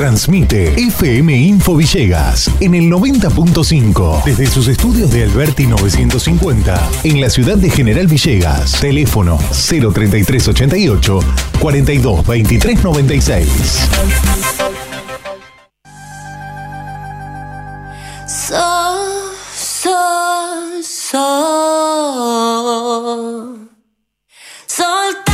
Transmite FM Info Villegas en el 90.5 desde sus estudios de Alberti 950 en la ciudad de General Villegas. Teléfono 03388 42 23 96. So, so, so. Soltar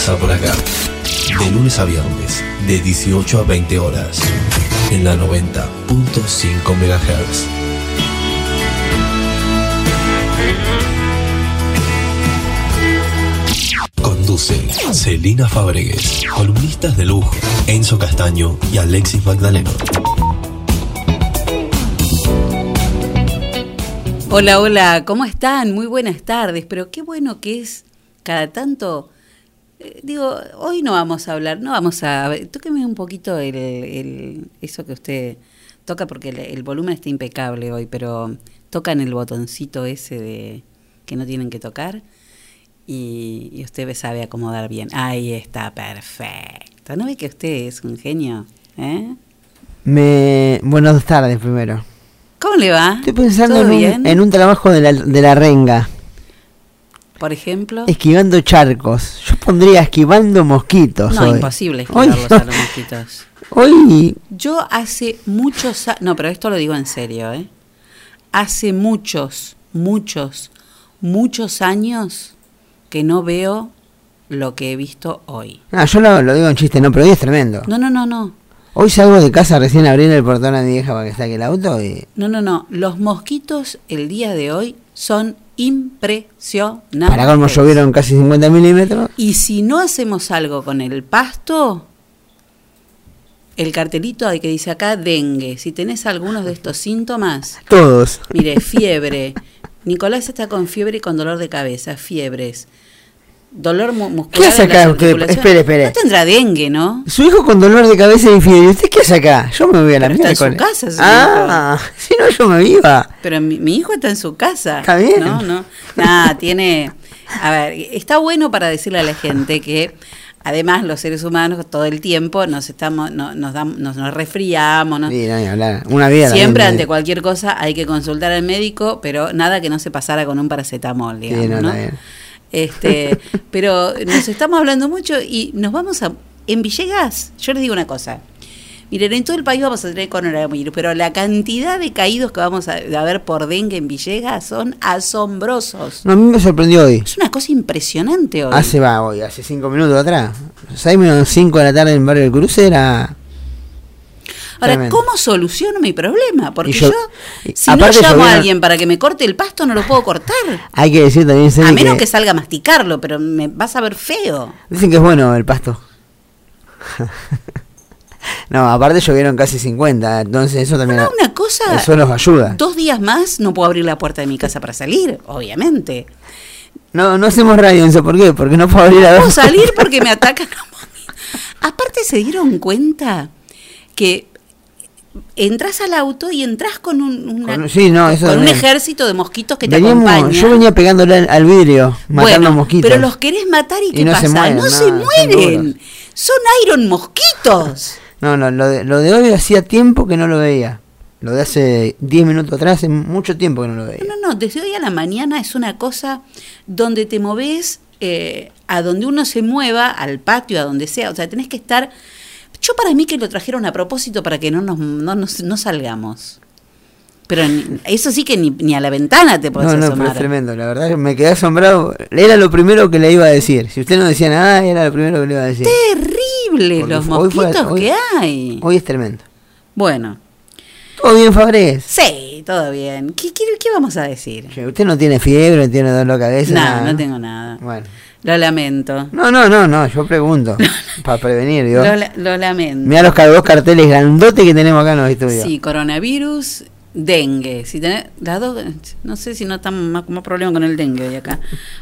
pasa por acá. De lunes a viernes, de 18 a 20 horas. En la 90.5 MHz. Conduce Celina Fabregues. Columnistas de lujo. Enzo Castaño y Alexis Magdaleno. Hola, hola, ¿cómo están? Muy buenas tardes, pero qué bueno que es cada tanto... eh, digo, hoy no vamos a hablar, no vamos a... tóqueme un poquito el, el- eso que usted toca porque el, el volumen está impecable hoy, pero tocan el botoncito ese de que no tienen que tocar y, y usted sabe acomodar bien. Ahí está, perfecto. ¿No ve que usted es un genio? ¿Eh? Me... Buenas tardes primero. ¿Cómo le va? Estoy pensando ¿Todo en un, bien? en un trabajo de la, de la renga, Por ejemplo... esquivando charcos. Yo pondría esquivando mosquitos. No, hoy. imposible Hoy- esquivarlos a los mosquitos. Hoy, Yo hace muchos años, no, pero esto lo digo en serio, ¿eh? Hace muchos, muchos, muchos años que no veo lo que he visto hoy. ah, yo lo, lo digo en chiste, no, pero hoy es tremendo. No, no, no, no. Hoy salgo de casa recién abrí el portón a mi vieja para que saque el auto y... No, no, no. Los mosquitos el día de hoy son impresionantes. Para llovieron casi 50 milímetros. Y si no hacemos algo con el pasto, el cartelito de que dice acá dengue, si tenés algunos de estos síntomas, Todos. mire, fiebre. Nicolás está con fiebre y con dolor de cabeza, fiebres. Dolor mu- muscular. ¿Qué hace acá usted? Espere, espere. No tendrá dengue, ¿no? Su hijo con dolor de cabeza y. ¿Usted qué hace acá? Yo me voy a la Pero está en su casa, su Ah, si no yo me iba. Pero mi, mi hijo está en su casa. Está bien. No, no. Nada, tiene. A ver, está bueno para decirle a la gente que además los seres humanos todo el tiempo nos estamos, no- nos, damos- nos, nos resfriamos, ¿no? Sí, no. Una vida. Siempre ante cualquier cosa hay que consultar al médico, pero nada que no se pasara con un paracetamol, Sí, digamos, no, ¿no? Este, pero nos estamos hablando mucho y nos vamos a en Villegas. Yo les digo una cosa. Miren, en todo el país vamos a tener coronavirus, pero la cantidad de caídos que vamos a, a ver por dengue en Villegas son asombrosos. No, a mí me sorprendió hoy. Es una cosa impresionante hoy. Hace va hoy, hace cinco minutos atrás. 6 menos 5 de la tarde en Barrio del Cruce era. Ahora. ¿cómo soluciono mi problema? Porque yo- si no llamo a alguien para que me corte el pasto, no lo puedo cortar. Hay que decir también, A menos que salga a masticarlo, pero me vas a ver feo. Dicen que es bueno el pasto. no, aparte llovieron casi 50, entonces eso también. No, una cosa. Eso nos ayuda. Dos días más no puedo abrir la puerta de mi casa para salir, obviamente. No, no hacemos radio, Enzo, ¿por qué? Porque no puedo abrir la No puedo salir porque me atacan. Aparte se dieron cuenta que entras al auto y entras con un, una- Con- sí, no, eso con un ejército de mosquitos que te acompañan. yo venía pegándole al, al vidrio, matando bueno, mosquitos. pero los querés matar y Y ¿qué no pasa? se mueren, no, no, se mueren. Son iron mosquitos. No, no, lo de, lo de hoy hacía tiempo que no lo veía. Lo de hace 10 minutos atrás, hace mucho tiempo que no lo veía. No, no, no, desde hoy a la mañana es una cosa donde te moves eh, a donde uno se mueva, al patio, a donde sea. O sea, tenés que estar. Yo para mí que lo trajeron a propósito para que no nos no, nos- no salgamos. Pero ni- eso sí que ni, ni a la ventana te podés No, no, pero asomar. es tremendo, la verdad que me quedé asombrado. Era lo primero que le iba a decir. Si usted no decía nada, era lo primero que le iba a decir. Terrible Porque los mosquitos hoy- que hay. Hoy es tremendo. Bueno, ¿Todo bien, Fabres? sí, todo bien. ¿Qué, qué, qué vamos a decir? ¿Usted no tiene fiebre, no tiene dolor de cabeza? No, nada, no tengo nada. Bueno. Lo lamento. No, no, no, no, yo pregunto. para prevenir, digo. Lo, lo lamento. Mira los dos carteles grandotes que tenemos acá en los estudios. Sí, coronavirus, dengue. Si tenés las dos, no sé si no estamos más, más problema con el dengue hoy acá.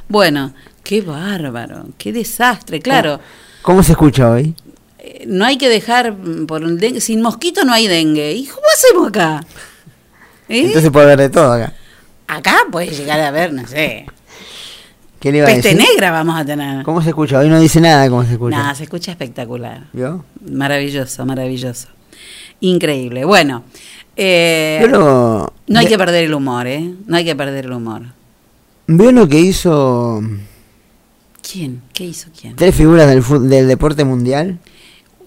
Bueno, qué bárbaro, qué desastre. Claro, ¿Cómo se escucha hoy? eh, no hay que dejar por el dengue. Sin mosquito no hay dengue. ¿Y cómo hacemos acá? ¿Eh? Entonces puede haber de todo acá. acá puedes llegar a ver, no sé. ¿Qué le iba a Peste decir? negra vamos a tener. ¿Cómo se escucha? Hoy no dice nada cómo se escucha. Nada, se escucha espectacular. ¿Vio? Maravilloso, maravilloso. Increíble. Bueno, eh, lo- no hay que perder el humor, ¿eh? No hay que perder el humor. ¿Vio lo que hizo ¿Quién? ¿Qué hizo quién? tres figuras del, del deporte mundial?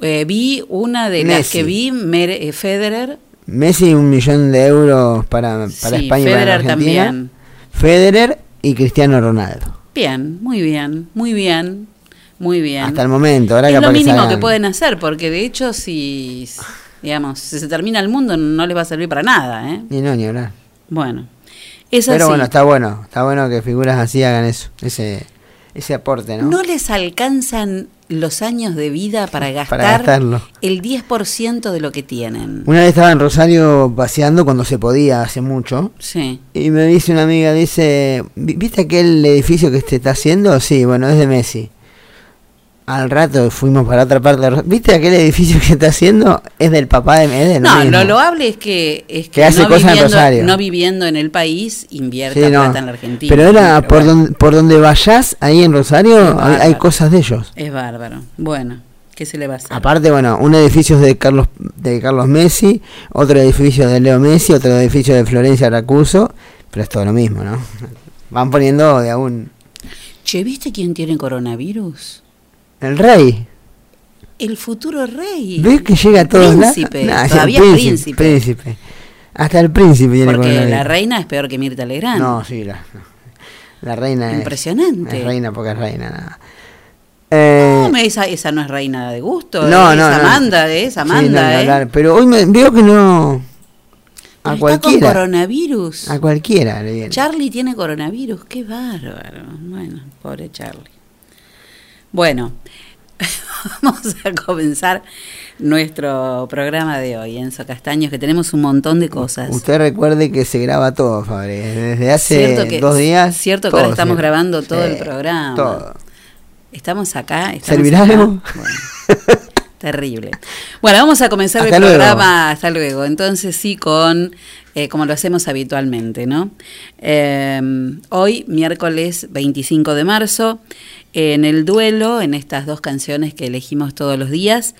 Eh, vi una de las que vi, Mere- eh, Federer. Messi un millón de euros para, para sí, España y para Federer Argentina. también. Federer y Cristiano Ronaldo. Bien, muy bien, muy bien, muy bien. Hasta el momento. Ahora es capaz lo que mínimo salgan. que pueden hacer, porque de hecho, si, digamos, si se termina el mundo, no les va a servir para nada, ¿eh? Ni no, ni hablar. Bueno, es Pero así. bueno, está bueno. Está bueno que figuras así hagan eso. Ese, ese aporte, ¿no? ¿no? les alcanzan los años de vida para gastar gastarlo. el 10% de lo que tienen. Una vez estaba en Rosario paseando cuando se podía, hace mucho. Sí. Y me dice una amiga, dice, "¿Vi- ¿viste aquel edificio que se está haciendo? Sí, bueno, es de Messi. Al rato fuimos para otra parte. ¿Viste aquel edificio que está haciendo? Es del papá de Messi. No, lo loable es que, es que, Que hace no, cosas en viviendo, Rosario. no viviendo en el país Sí, no. plata en la Argentina. Pero era Pero por, bueno, donde, por donde vayas, ahí en Rosario, hay, cosas de ellos. Es bárbaro. Bueno, ¿qué se le va a hacer? Aparte, bueno, un edificio es de Carlos de Carlos Messi, otro edificio de Leo Messi, otro edificio de Florencia Racuso, pero es todo lo mismo, ¿no? Van poniendo de aún Che, ¿viste quién tiene coronavirus? El rey. El futuro rey. ¿Ves que llega a todos lados? Príncipe. Nah, es el Todavía príncipe. príncipe. Hasta el príncipe tiene Porque coronavirus. la reina es peor que Mirta Legrand. No, sí, la, la reina es- Impresionante. Es, reina porque es reina, nada. Eh, No, me- esa, esa no es reina de gusto. No, es no, no. Amanda, es sí, Amanda, no, ni ¿eh? Pero hoy me, veo que no... A Pero Está con coronavirus. A cualquiera le viene. Charlie tiene coronavirus, qué bárbaro. Bueno, pobre Charlie. Bueno, vamos a comenzar nuestro programa de hoy, Enzo Castaños, que tenemos un montón de cosas. Usted recuerde que se graba todo, Fabre. Desde hace que- dos días. cierto que ahora estamos grabando todo sí, el programa. Todo. Estamos acá. Estamos ¿Servirá acá. algo? Bueno, terrible. Bueno, vamos a comenzar Hasta el luego. programa. Hasta luego. Entonces sí, con eh, como lo hacemos habitualmente, ¿no? Eh, hoy, miércoles 25 de marzo, en el duelo, en estas dos canciones que elegimos todos los días,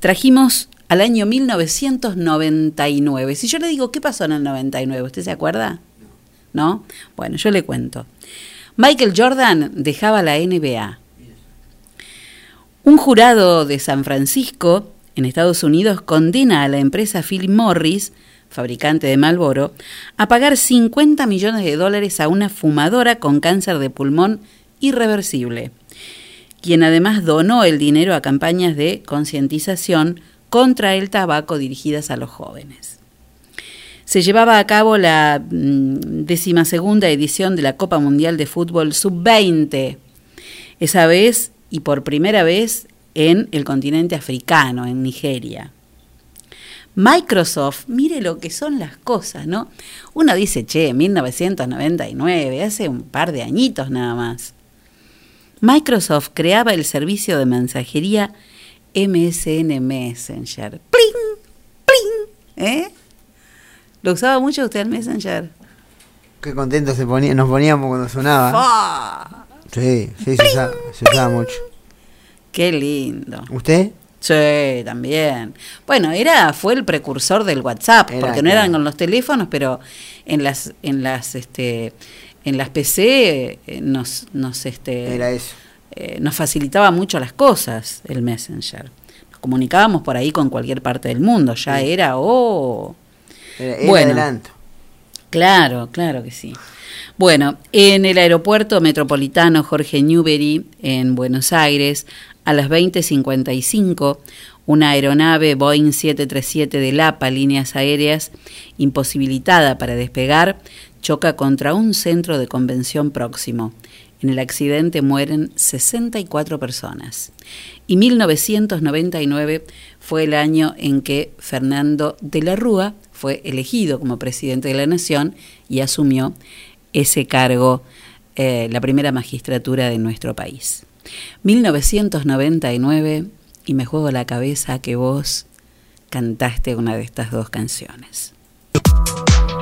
trajimos al año 1999. Si yo le digo, ¿qué pasó en el 99? ¿Usted se acuerda? ¿No? Bueno, yo le cuento. Michael Jordan dejaba la NBA. Un jurado de San Francisco, en Estados Unidos, condena a la empresa Philip Morris, fabricante de Marlboro, a pagar 50 millones de dólares a una fumadora con cáncer de pulmón irreversible, quien además donó el dinero a campañas de concientización contra el tabaco dirigidas a los jóvenes. Se llevaba a cabo la mm, decimasegunda edición de la Copa Mundial de Fútbol Sub-20, esa vez y por primera vez en el continente africano, en Nigeria. Microsoft, mire lo que son las cosas, ¿no? Uno dice, che, 1999, hace un par de añitos nada más. Microsoft creaba el servicio de mensajería MSN Messenger. ¡Pling! ¡Pling! ¿Eh? ¿Lo usaba mucho usted el Messenger? Qué contentos se ponía, nos poníamos cuando sonaba. ¡Fua! Sí, sí, se usaba, se usaba mucho. ¡Qué lindo! ¿Usted? Sí, también. Bueno, era, fue el precursor del WhatsApp, Era, porque no eran con los teléfonos, pero en las, en las, este, en las PC eh, nos, nos, este, Era eso. eh, nos facilitaba mucho las cosas el Messenger. Nos comunicábamos por ahí con cualquier parte del mundo, ya era, oh, Era, era Bueno. adelanto. Claro, claro que sí. Bueno, en el aeropuerto metropolitano Jorge Newbery, en Buenos Aires, a las 20.55, una aeronave Boeing 737 de LAPA, líneas aéreas, imposibilitada para despegar, choca contra un centro de convención próximo. En el accidente mueren 64 personas. Y 1999 fue el año en que Fernando de la Rúa fue elegido como presidente de la Nación y asumió ese cargo, eh, la primera magistratura de nuestro país. 1999 y me juego la cabeza que vos cantaste una de estas dos canciones.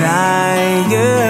dài như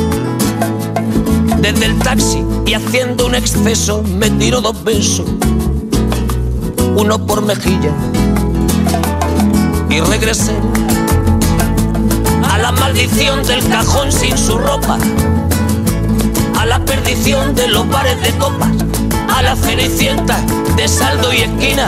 Desde el taxi y haciendo un exceso me tiró dos besos, uno por mejilla. Y regresé a la maldición del cajón sin su ropa, a la perdición de los bares de copas, a la cenicienta de saldo y esquina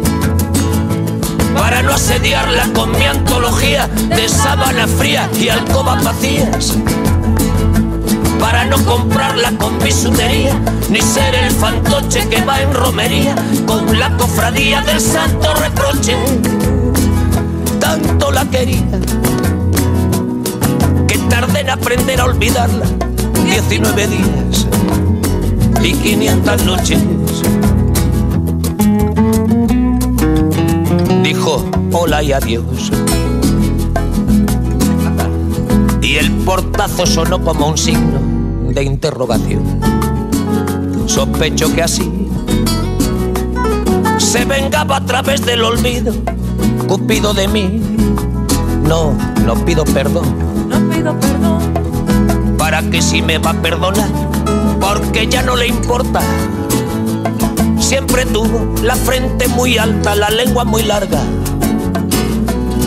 para no asediarla con mi antología de sábana fría y alcobas vacías, para no comprarla con bisutería, ni ser el fantoche que va en romería con la cofradía del santo reproche. Tanto la quería que tardé en aprender a olvidarla 19 días y 500 noches. Hola y adiós. Y el portazo sonó como un signo de interrogación. Sospecho que así se vengaba a través del olvido, Cupido de mí. No, no pido perdón. No pido perdón. Para que si me va a perdonar, porque ya no le importa siempre tuvo la frente muy alta, la lengua muy larga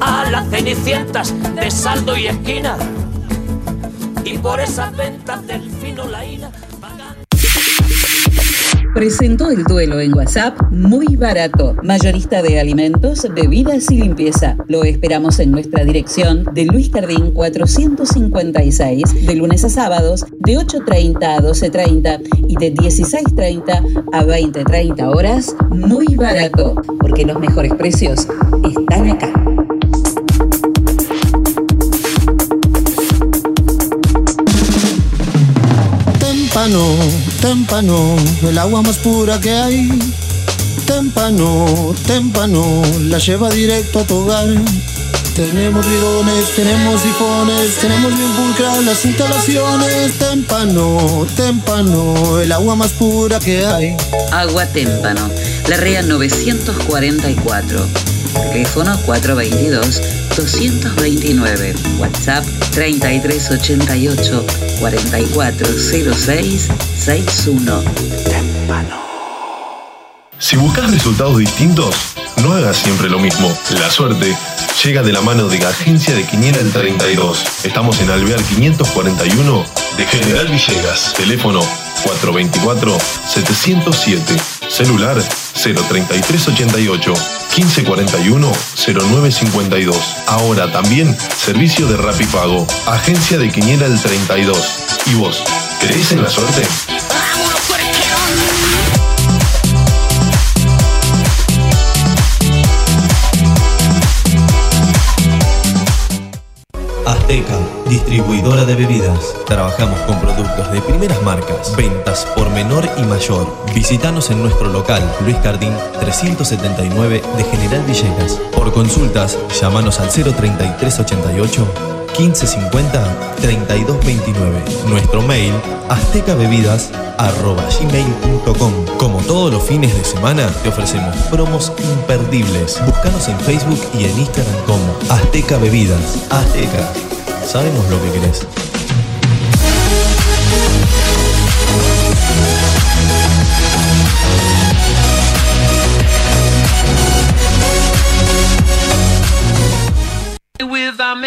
a las cenicientas de saldo y esquina. Y por esas ventas del fino laína, Presentó el duelo en WhatsApp muy barato. Mayorista de alimentos, bebidas y limpieza. Lo esperamos en nuestra dirección de Luis Cardín 456, de lunes a sábados, de 8.30 a 12.30 y de 16.30 a 20.30 horas, muy barato. Porque los mejores precios están acá. Témpano, témpano, el agua más pura que hay. Témpano, témpano, la lleva directo a tu. Tenemos bidones, tenemos sifones, tenemos bien pulcras las instalaciones. Témpano, témpano, el agua más pura que hay. Agua Témpano, La Rea 944. Teléfono 422-229. WhatsApp 3388-4406-61. Si buscas resultados distintos, no hagas siempre lo mismo. La suerte llega de la mano de la agencia de Quiniela el 32. Estamos en Alvear 541 de General Villegas. Teléfono 424-707. Celular 03388 1541 0952. Ahora también servicio de Rapipago. Agencia de Quiniela el 32. ¿Y vos? ¿Crees en la suerte? Azteca, distribuidora de bebidas. Trabajamos con productos de primeras marcas, ventas por menor y mayor. Visítanos en nuestro local, Luis Cardín 379 de General Villegas. Por consultas, llámanos al 03388 1550 3229. Nuestro mail, aztecabebidas.gmail.com Como todos los fines de semana, te ofrecemos promos imperdibles. Búscanos en Facebook y en Instagram como Azteca Bebidas. Azteca. Sabemos lo que querés.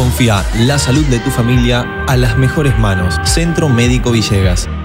Confía la salud de tu familia a las mejores manos. Centro Médico Villegas.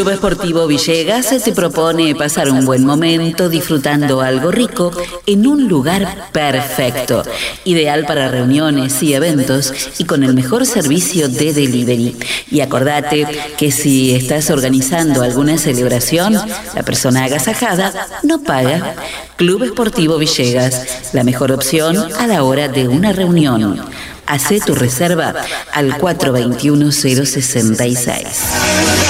Club Esportivo Villegas se propone pasar un buen momento disfrutando algo rico en un lugar perfecto, ideal para reuniones y eventos y con el mejor servicio de delivery. Y acordate que si estás organizando alguna celebración, la persona agasajada no paga. Club Esportivo Villegas, la mejor opción a la hora de una reunión. Hacé tu reserva al 421-066.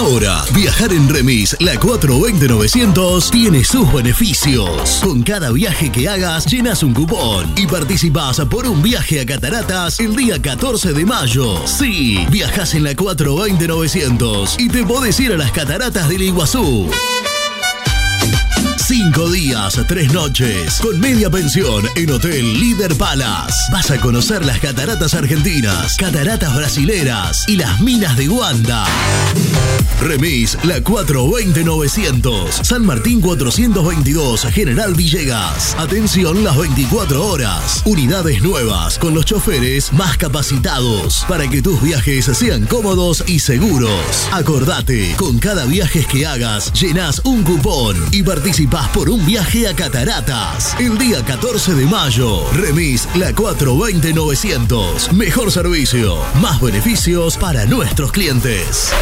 Ahora, viajar en Remis, la 420-900, tiene sus beneficios. Con cada viaje que hagas, llenas un cupón y participas por un viaje a Cataratas el día 14 de mayo. Sí, viajas en la 420-900 y te podés ir a las Cataratas del Iguazú. Cinco días, tres noches, con media pensión en Hotel Líder Palace. Vas a conocer las cataratas argentinas, cataratas brasileras y las minas de Guanda. Remis, la 420-900, San Martín 422, General Villegas. Atención las 24 horas. Unidades nuevas con los choferes más capacitados para que tus viajes sean cómodos y seguros. Acordate, con cada viaje que hagas, llenas un cupón y por un viaje a Cataratas. El día 14 de mayo, Remis, la 420-900. Mejor servicio, más beneficios para nuestros clientes.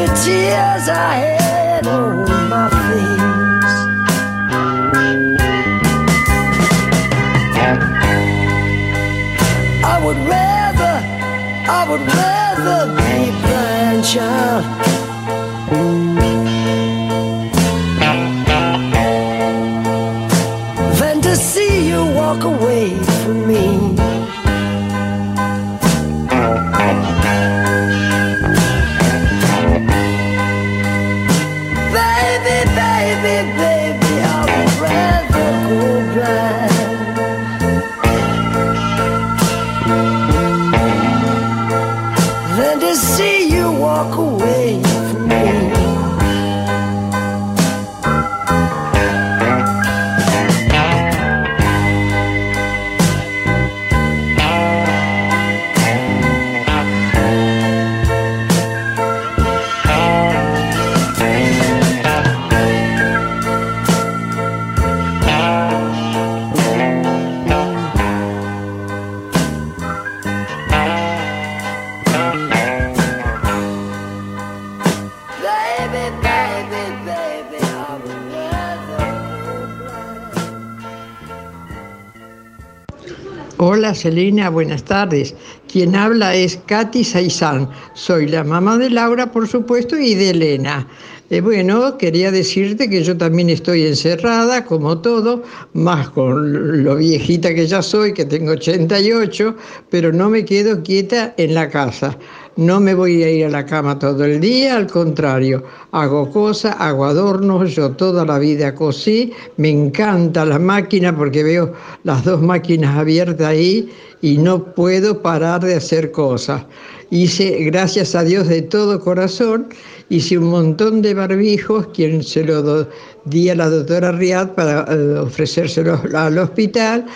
The tears I had on my face. I would rather, I would rather be blind, child. Selena, buenas tardes. Quien habla es Katy Saizán. Soy la mamá de Laura, por supuesto, y de Elena. Eh, bueno, quería decirte que yo también estoy encerrada, como todo, más con lo viejita que ya soy, que tengo 88, pero no me quedo quieta en la casa. No me voy a ir a la cama todo el día, al contrario, hago cosas, hago adornos, yo toda la vida cosí, me encanta la máquina porque veo las dos máquinas abiertas ahí y no puedo parar de hacer cosas. Hice, gracias a Dios de todo corazón, hice un montón de barbijos, quien se lo di a la doctora Riad para eh, ofrecérselo al hospital,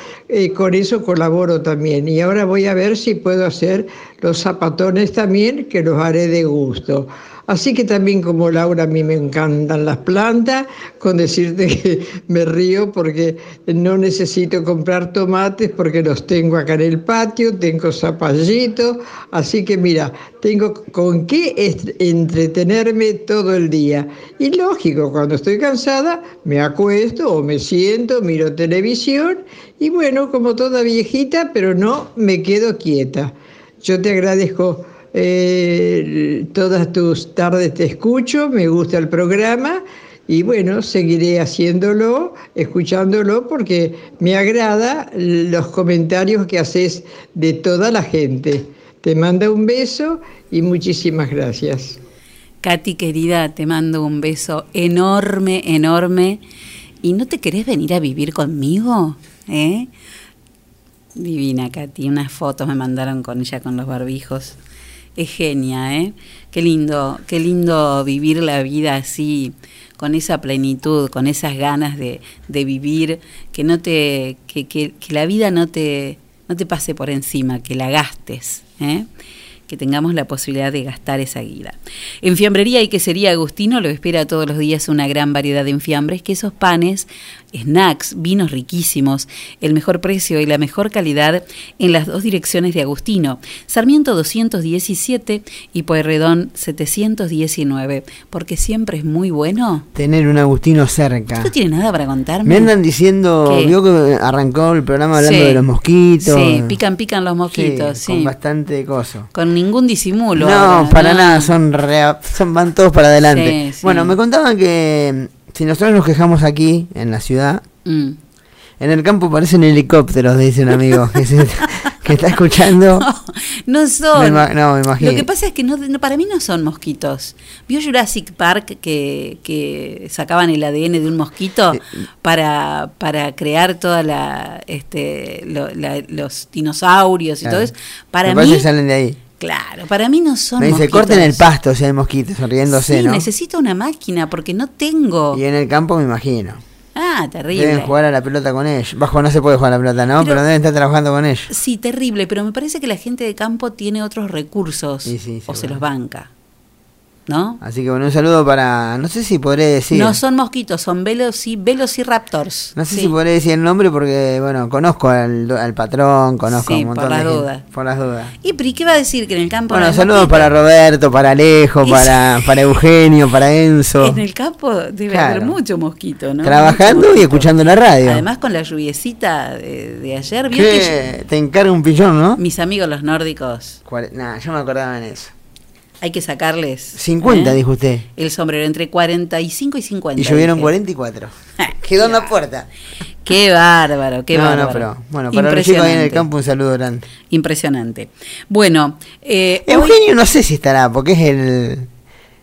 con eso colaboro también. Y ahora voy a ver si puedo hacer los zapatones también, que los haré de gusto. Así que también como Laura, a mí me encantan las plantas, con decirte que me río porque no necesito comprar tomates porque los tengo acá en el patio, tengo zapallitos, así que mira, tengo con qué entretenerme todo el día. Y lógico, cuando estoy cansada me acuesto o me siento, miro televisión y bueno, como toda viejita, pero no me quedo quieta. Yo te agradezco eh, todas tus tardes, te escucho, me gusta el programa y bueno, seguiré haciéndolo, escuchándolo porque me agrada los comentarios que haces de toda la gente. Te mando un beso y muchísimas gracias. Katy, querida, te mando un beso enorme, enorme. ¿Y no te querés venir a vivir conmigo? ¿Eh? Divina, Katy. Unas fotos me mandaron con ella con los barbijos. Es genia, ¿eh? Qué lindo, qué lindo vivir la vida así, con esa plenitud, con esas ganas de, de vivir, que no te, que, que, que la vida no te, no te pase por encima, que la gastes, ¿eh? que tengamos la posibilidad de gastar esa guida. En Fiambrería y Quesería Agustino lo espera todos los días una gran variedad de enfiambres, quesos, panes, snacks, vinos riquísimos, el mejor precio y la mejor calidad en las dos direcciones de Agustino, Sarmiento 217 y Pueyrredón 719, porque siempre es muy bueno. Tener un Agustino cerca. ¿No tiene nada para contarme? Me andan diciendo, ¿Qué? vio que arrancó el programa hablando Sí. de los mosquitos. Sí, pican, pican los mosquitos, sí. Con bastante coso. Con ningún disimulo. No, ahora, para ¿no? nada, son, son van todos para adelante. Sí. Bueno, me contaban que si nosotros nos quejamos aquí, en la ciudad, Mm. en el campo parecen helicópteros, dice un amigo que, se- que está escuchando. No son. Me no, me imagino. Lo que pasa es que no, no- para mí no son mosquitos. ¿Vio Jurassic Park que, que sacaban el ADN de un mosquito para, para crear toda la, este, lo- la- los dinosaurios y Claro. todo eso? Para me mí, salen de ahí. Claro, para mí no son Me dice, mosquitos. corten el pasto si hay mosquitos, riéndose, Sí, ¿no? necesito una máquina porque no tengo. Y en el campo me imagino. Ah, terrible. Deben jugar a la pelota con ellos. Bajo no se puede jugar a la pelota, ¿no? Pero- Pero, deben estar trabajando con ellos. Sí, terrible, pero me parece que la gente de campo tiene otros recursos Sí, sí, o se los banca. ¿No? Así que bueno, un saludo para... No sé si podré decir... No son mosquitos, son veloci, velociraptors. No sé Sí. si podré decir el nombre porque, bueno, conozco al, al patrón, conozco Sí, un montón por las de gente. dudas. Por las dudas. ¿Y ¿y qué va a decir que en el campo no Bueno, saludos mosquitos? para Roberto, para Alejo, Y para, para Eugenio, para Enzo. En el campo debe Claro. haber mucho mosquito, ¿no? Trabajando Mucho y escuchando la radio. Además con la lluviecita de, de ayer, ¿vio que. Te encarga un pillón, ¿no? mis amigos los nórdicos, Nah, yo me acordaba en eso. Hay que sacarles 50, ¿eh? dijo usted. el sombrero entre 45 y 50. Y llovieron dije. 44. Quedó en la puerta. Qué bárbaro, qué no, bárbaro. no, pero bueno, para los chicos ahí en el campo un saludo grande. Impresionante. Bueno, eh, hoy- Eugenio no sé si estará, porque es el,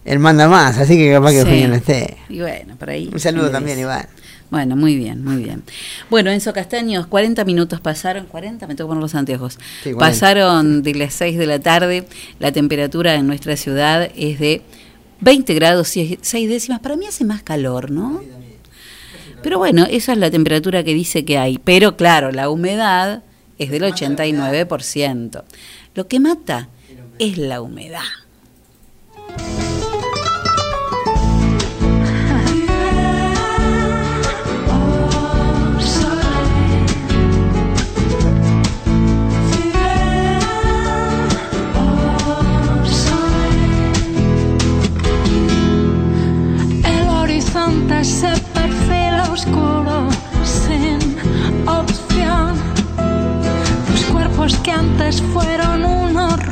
el manda más, así que capaz que Sí. Eugenio no esté. Y bueno, por ahí. Un saludo también. Iván. Bueno, muy bien, muy bien. Bueno, Enzo Castaños, 40 minutos pasaron, 40, me tengo que poner los anteojos. Sí, 40. pasaron de las 6 de la tarde, la temperatura en nuestra ciudad es de 20 grados 6 décimas. Para mí hace más calor, ¿no? Pero bueno, esa es la temperatura que dice que hay. Pero claro, la humedad es del 89%. Lo que mata es la humedad. Horizonte se oscuro, sin opción. Los cuerpos que antes fueron uno rompen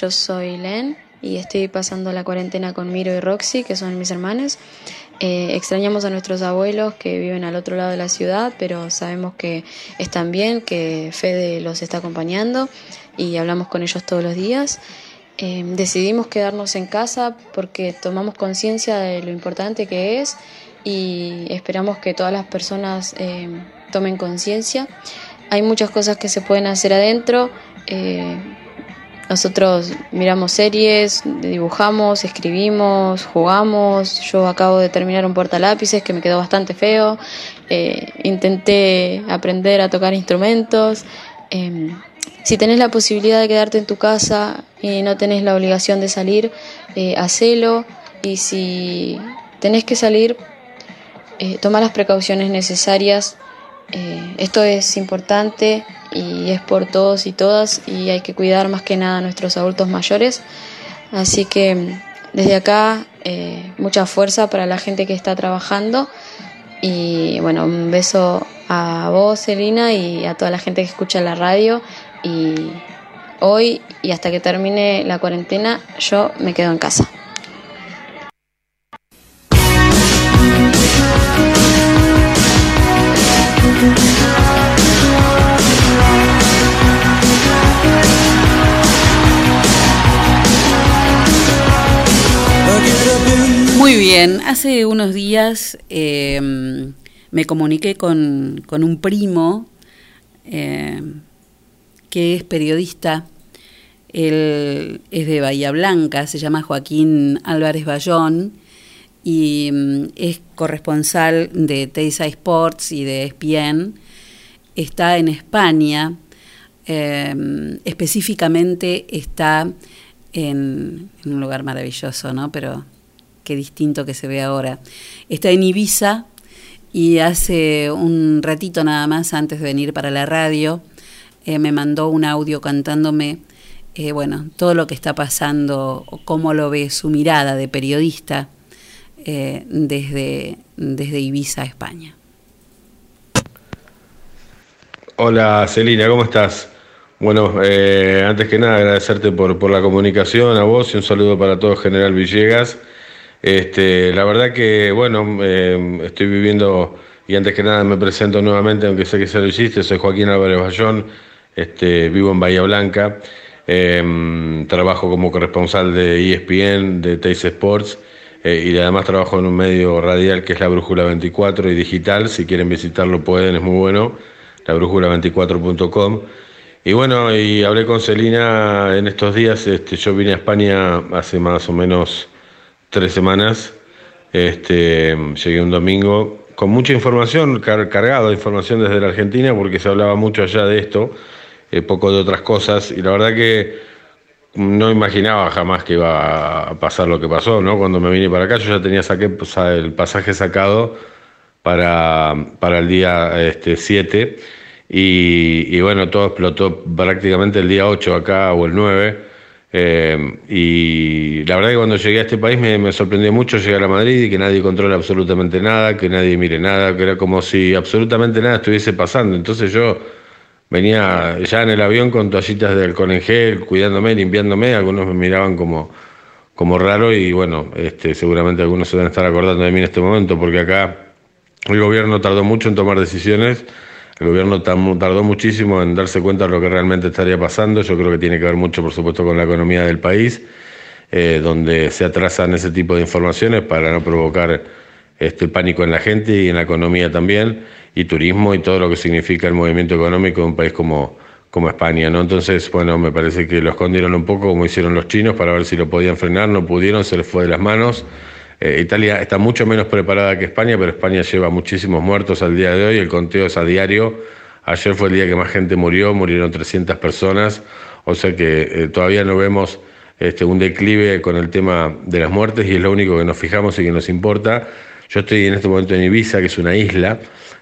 yo soy Len y estoy pasando la cuarentena con Miro y Roxy, que son mis hermanos. Eh, extrañamos a nuestros abuelos que viven al otro lado de la ciudad, pero sabemos que están bien, que Fede los está acompañando y hablamos con ellos todos los días. Eh, decidimos quedarnos en casa porque tomamos conciencia de lo importante que es y esperamos que todas las personas eh, tomen conciencia. Hay muchas cosas que se pueden hacer adentro. eh, nosotros miramos series, dibujamos, escribimos, jugamos. Yo acabo de terminar un portalápices que me quedó bastante feo. Eh, intenté aprender a tocar instrumentos. Eh, si tenés la posibilidad de quedarte en tu casa y no tenés la obligación de salir, eh, hacelo. Y si tenés que salir, eh, toma las precauciones necesarias. Eh, esto es importante y es por todos y todas y hay que cuidar más que nada a nuestros adultos mayores. Así que mm, desde acá eh, mucha fuerza para la gente que está trabajando y bueno, un beso a vos, Selina, y a toda la gente que escucha la radio y hoy y hasta que termine la cuarentena yo me quedo en casa. Muy bien, hace unos días eh, me comuniqué con, con un primo eh, que es periodista, él es de Bahía Blanca, se llama Joaquín Álvarez Bayón y mm, es corresponsal de Teisa Sports y de ESPN, está en España, específicamente está en, en un lugar maravilloso, ¿no? Pero qué distinto que se ve ahora. Está en Ibiza y hace un ratito nada más antes de venir para la radio eh, me mandó un audio cantándome, eh, bueno, todo lo que está pasando, cómo lo ve su mirada de periodista eh, desde, desde Ibiza, España. Hola Celina, ¿cómo estás? Bueno, eh, antes que nada agradecerte por, por la comunicación a vos y un saludo para todo General Villegas. Este, la verdad que, bueno, eh, estoy viviendo, y antes que nada me presento nuevamente, aunque sé que ya lo hiciste, soy Joaquín Álvarez Bayón, este, vivo en Bahía Blanca, eh, trabajo como corresponsal de ESPN, de Teis Sports, eh, y además trabajo en un medio radial que es la Brújula 24 y digital, si quieren visitarlo pueden, es muy bueno, la brújula24.com. Y bueno, y hablé con Celina en estos días, este, yo vine a España hace más o menos tres semanas, este, llegué un domingo con mucha información, car- cargado de información desde la Argentina, porque se hablaba mucho allá de esto, eh, poco de otras cosas, y la verdad que no imaginaba jamás que iba a pasar lo que pasó, ¿no? Cuando me vine para acá, yo ya tenía saqué, el pasaje sacado para, para el día este, 7 y, y bueno, todo explotó prácticamente el día 8 acá o el 9. Eh, y la verdad que cuando llegué a este país me, sorprendió mucho llegar a Madrid y que nadie controle absolutamente nada, que nadie mire nada, que era como si absolutamente nada estuviese pasando. Entonces yo venía ya en el avión con toallitas de alcohol en gel, cuidándome, limpiándome, algunos me miraban como, como raro y bueno, este, seguramente algunos se van a estar acordando de mí en este momento porque acá el gobierno tardó mucho en tomar decisiones, el gobierno tardó muchísimo en darse cuenta de lo que realmente estaría pasando, yo creo que tiene que ver mucho por supuesto con la economía del país, eh, donde se atrasan ese tipo de informaciones para no provocar este pánico en la gente y en la economía también, y turismo y todo lo que significa el movimiento económico de un país como, como España, ¿no? Entonces, bueno, me parece que lo escondieron un poco como hicieron los chinos para ver si lo podían frenar, no pudieron, se les fue de las manos. Eh, Italia está mucho menos preparada que España, pero España lleva muchísimos muertos al día de hoy, el conteo es a diario. Ayer fue el día que más gente murió, murieron 300 personas, o sea que eh, todavía no vemos este, un declive con el tema de las muertes y es lo único que nos fijamos y que nos importa. Yo estoy en este momento en Ibiza, que es una isla,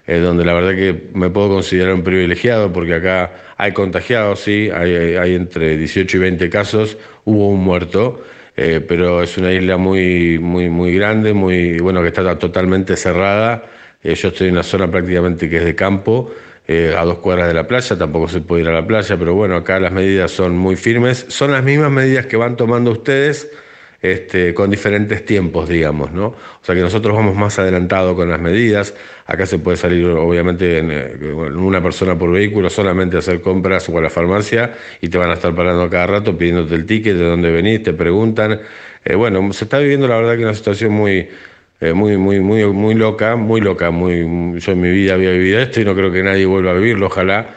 eh, donde la verdad que me puedo considerar un privilegiado porque acá hay contagiados, sí, hay, hay- entre 18 y 20 casos, hubo un muerto, eh, pero es una isla muy, muy, muy grande, muy, bueno, que está totalmente cerrada. Eh, yo estoy en una zona prácticamente que es de campo, eh, a dos cuadras de la playa, tampoco se puede ir a la playa, pero bueno, acá las medidas son muy firmes. Son las mismas medidas que van tomando ustedes este, con diferentes tiempos, digamos, ¿no? O sea que nosotros vamos más adelantados con las medidas. Acá se puede salir, obviamente, en, eh, una persona por vehículo solamente a hacer compras o a la farmacia y te van a estar parando cada rato pidiéndote el ticket, de dónde venís, te preguntan. Eh, bueno, se está viviendo la verdad que una situación muy, eh, muy, muy, muy, muy loca, muy loca. Muy, yo en mi vida había vivido esto y no creo que nadie vuelva a vivirlo, ojalá.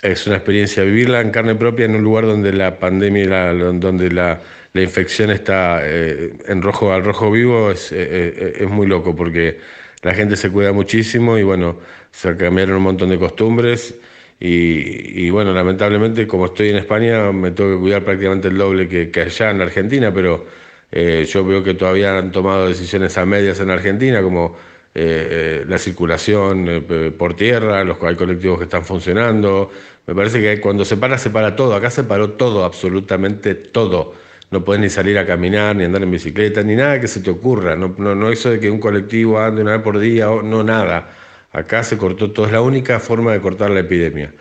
Es una experiencia vivirla en carne propia en un lugar donde la pandemia, la- donde la, la infección está eh, en rojo al rojo vivo, es, eh, eh, es muy loco porque la gente se cuida muchísimo y bueno, se cambiaron un montón de costumbres. Y, y, bueno, lamentablemente como estoy en España me tengo que cuidar prácticamente el doble que, que allá en Argentina, pero yo veo que todavía han tomado decisiones a medias en Argentina, como la circulación por tierra, los hay colectivos que están funcionando. Me parece que cuando se para, se para todo. Acá se paró todo, absolutamente todo. No puedes ni salir a caminar, ni andar en bicicleta, ni nada que se te ocurra. No, no, no eso de que un colectivo ande una vez por día, no nada. Acá se cortó todo, es la única forma de cortar la epidemia.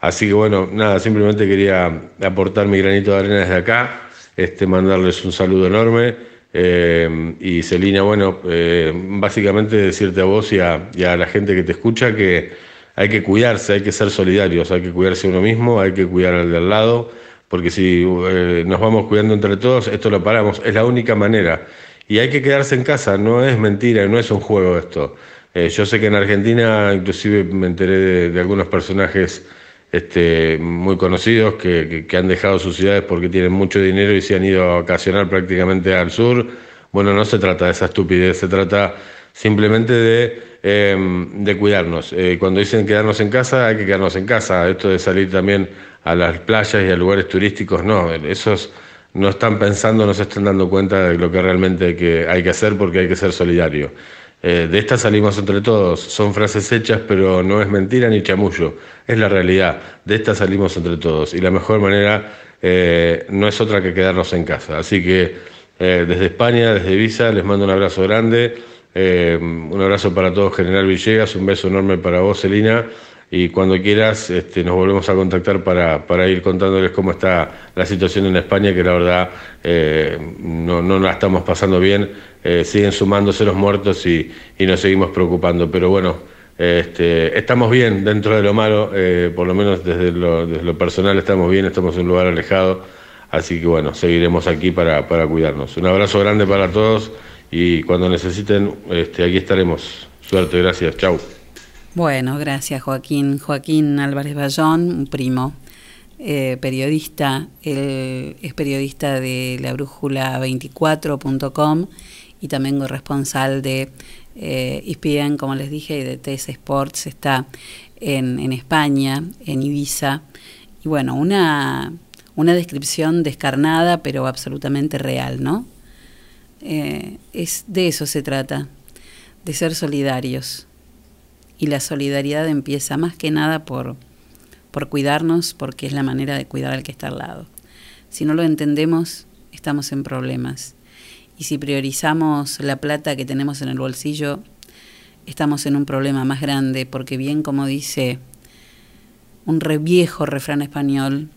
Así que bueno, nada, simplemente quería aportar mi granito de arena desde acá, este, mandarles un saludo enorme. eh, y Celina, bueno, eh, básicamente decirte a vos y a, y a la gente que te escucha que hay que cuidarse, hay que ser solidarios, hay que cuidarse uno mismo, hay que cuidar al de al lado, porque si eh, nos vamos cuidando entre todos, esto lo paramos, es la única manera. Y hay que quedarse en casa, no es mentira, no es un juego esto. Eh, yo sé que en Argentina, inclusive me enteré de, algunos personajes este, muy conocidos que, que- que han dejado sus ciudades porque tienen mucho dinero y se han ido a vacacionar prácticamente al sur. Bueno, no se trata de esa estupidez, se trata simplemente de, eh, de cuidarnos. Eh, cuando dicen quedarnos en casa, hay que quedarnos en casa. Esto de salir también a las playas y a lugares turísticos, no, esos no están pensando, no se están dando cuenta de lo que realmente que, hay que hacer porque hay que ser solidario. Eh, de esta salimos entre todos, son frases hechas, pero no es mentira ni chamullo, es la realidad. De esta salimos entre todos y la mejor manera eh, no es otra que quedarnos en casa. Así que eh, desde España, desde Visa, les mando un abrazo grande, eh, un abrazo para todos, General Villegas, un beso enorme para vos, Celina. Y cuando quieras, este, nos volvemos a contactar para, para ir contándoles cómo está la situación en España, que la verdad eh, no, no la estamos pasando bien. Eh, siguen sumándose los muertos y, y nos seguimos preocupando. Pero bueno, este, estamos bien dentro de lo malo, por lo menos desde lo, desde lo personal estamos bien, estamos en un lugar alejado. Así que bueno, seguiremos aquí para, para cuidarnos. Un abrazo grande para todos y cuando necesiten, este, aquí estaremos. Suerte, gracias, chau. Bueno, gracias Joaquín. Joaquín Álvarez Bayón, un primo, eh, periodista. Él es periodista de la brújula24.com y también corresponsal de eh, ESPN, como les dije, y de TS Sports. Está en, en España, en Ibiza. Y bueno, una, una descripción descarnada, pero absolutamente real, ¿no? Eh, es, de eso se trata, de ser solidarios y la solidaridad empieza más que nada por, por cuidarnos, porque es la manera de cuidar al que está al lado. Si no lo entendemos, estamos en problemas. Y si priorizamos la plata que tenemos en el bolsillo, estamos en un problema más grande, porque bien como dice un re viejo refrán español,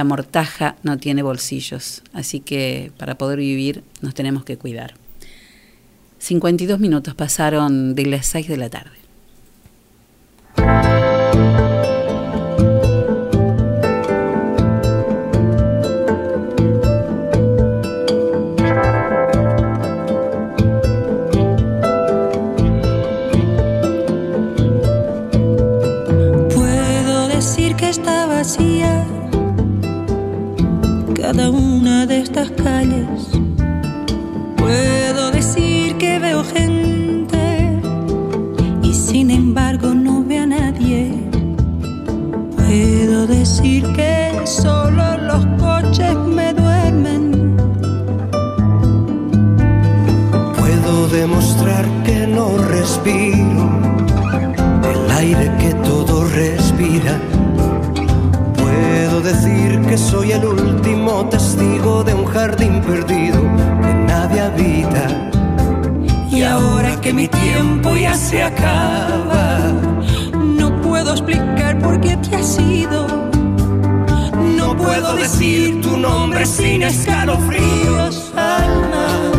la mortaja no tiene bolsillos, así que para poder vivir nos tenemos que cuidar. 52 minutos pasaron de las 6 de la tarde. Cada una de estas calles. Puedo decir que veo gente y sin embargo no veo a nadie. Puedo decir que solo los coches me duermen. Puedo demostrar que no respiro el aire que todo respira. Puedo decir que soy el último testigo de un jardín perdido que nadie habita. Y ahora que mi tiempo ya se acaba, puedo explicar por qué te has ido. No puedo decir tu nombre sin escalofríos, alma.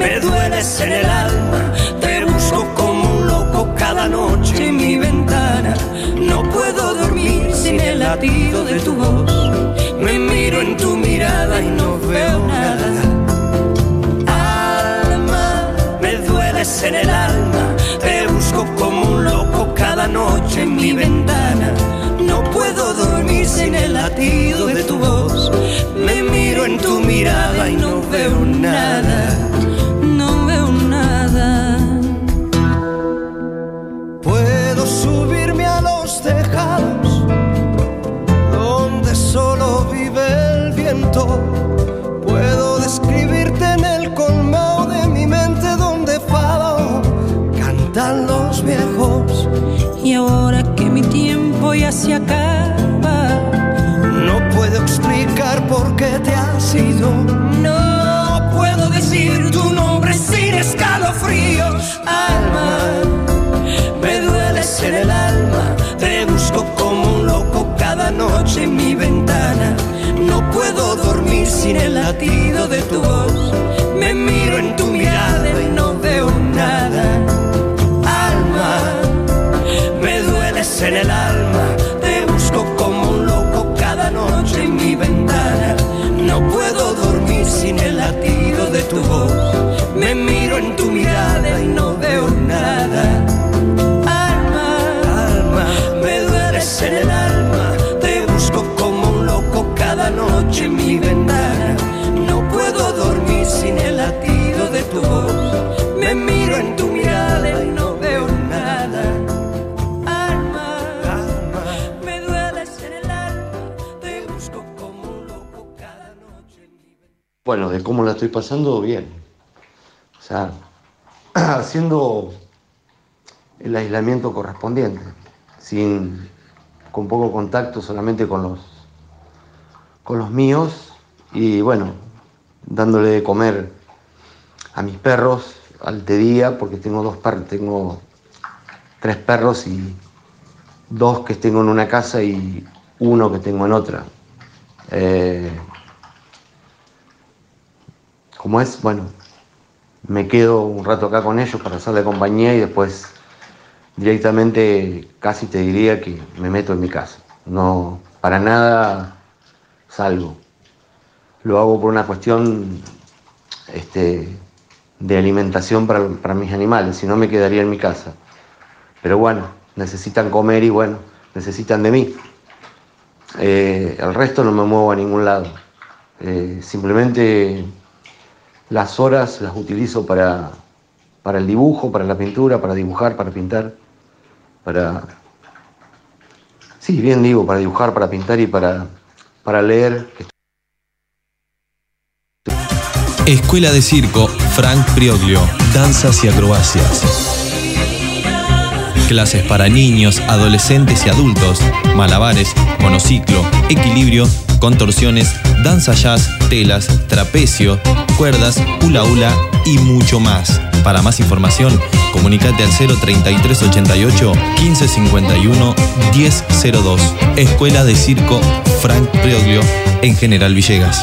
Me dueles en el alma, te busco como un loco cada noche en mi ventana. No puedo dormir sin el latido de tu voz. Me miro en tu mirada y no veo nada. Alma, me dueles en el alma, te busco como un loco cada noche en mi ventana. No puedo dormir sin el latido de tu voz. Me miro en tu mirada y no veo nada. Puedo describirte en el colmado de mi mente donde fado cantan los viejos. Y ahora que mi tiempo ya se acaba, No puedo explicar por qué te has ido. No puedo decir tu nombre sin escalofríos. Alma, me dueles en el alma. Te busco como un loco cada noche mi sin el latido de tu voz. Me miro en tu mirada y no veo nada. Alma, me dueles en el alma. Te busco como un loco cada noche en mi ventana. No puedo dormir sin el latido de tu voz. Me miro en tu mirada y no veo nada. Bueno, de cómo la estoy pasando, bien. O sea, haciendo el aislamiento correspondiente, sin, con poco contacto solamente con los, con los míos y bueno, dándole de comer a mis perros al día, porque tengo dos perros, tengo tres perros y dos que tengo en una casa y uno que tengo en otra. Eh, como es, bueno, me quedo un rato acá con ellos para hacerle compañía y después directamente casi te diría que me meto en mi casa. No, para nada salgo. Lo hago por una cuestión este, de alimentación para, mis animales, si no me quedaría en mi casa. Pero bueno, necesitan comer y bueno, necesitan de mí. Eh, el resto no me muevo a ningún lado. Eh, simplemente las horas las utilizo para, para el dibujo, para la pintura, para dibujar, para pintar, para... Sí, bien digo, para dibujar, para pintar y para, para leer. Escuela de Circo Frank Prioglio, Danzas y Acrobacias. Clases para niños, adolescentes y adultos, malabares, monociclo, equilibrio, contorsiones, danza jazz, telas, trapecio, cuerdas, hula hula y mucho más. Para más información, comunicate al 03388 1551 1002. Escuela de Circo Frank Prioglio en General Villegas.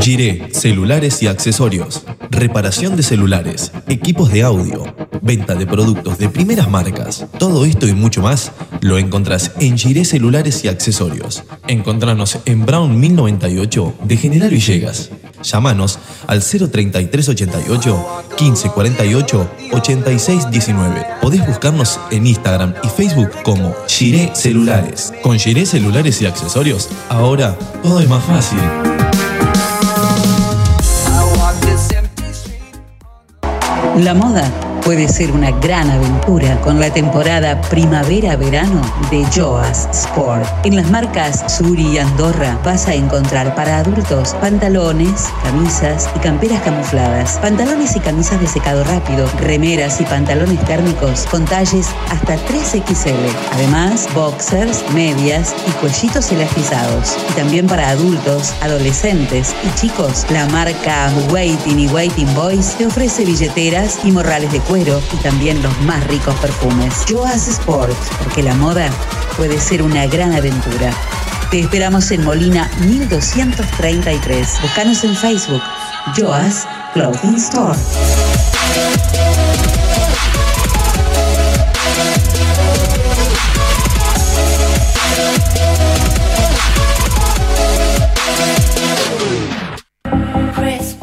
Giré, celulares y accesorios. Reparación de celulares, equipos de audio, venta de productos de primeras marcas. Todo esto y mucho más lo encontrás en Giré Celulares y Accesorios. Encontranos en Brown 1098 de General Villegas. Llámanos al 03388 1548 8619. Podés buscarnos en Instagram y Facebook como Giré Celulares. Con Giré Celulares y Accesorios, ahora todo es más fácil. La moda puede ser una gran aventura con la temporada primavera-verano de Joas Sport. En las marcas Suri y Andorra vas a encontrar para adultos pantalones, camisas y camperas camufladas, pantalones y camisas de secado rápido, remeras y pantalones térmicos con talles hasta 3XL. Además, boxers, medias y cuellitos elastizados. Y también para adultos, adolescentes y chicos, la marca Waiting y Waiting Boys te ofrece billeteras y morrales de cuero y también los más ricos perfumes. Joas Sport, porque la moda puede ser una gran aventura. Te esperamos en Molina 1233. Búscanos en Facebook, Joas Clothing Store.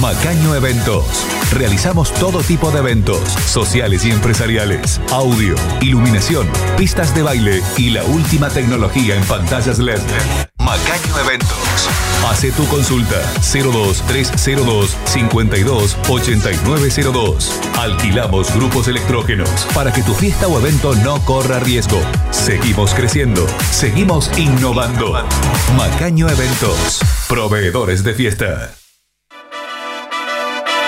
Macaño Eventos. Realizamos todo tipo de eventos, sociales y empresariales, audio, iluminación, pistas de baile y la última tecnología en pantallas LED. Macaño Eventos. Hace tu consulta 02302 52 8902. Alquilamos grupos electrógenos para que tu fiesta o evento no corra riesgo. Seguimos creciendo, seguimos innovando. Macaño Eventos. Proveedores de fiesta.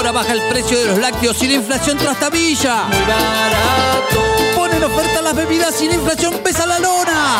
Ahora baja el precio de los lácteos y la inflación trastabilla. Muy barato. Ponen oferta las bebidas y la inflación pesa la lona.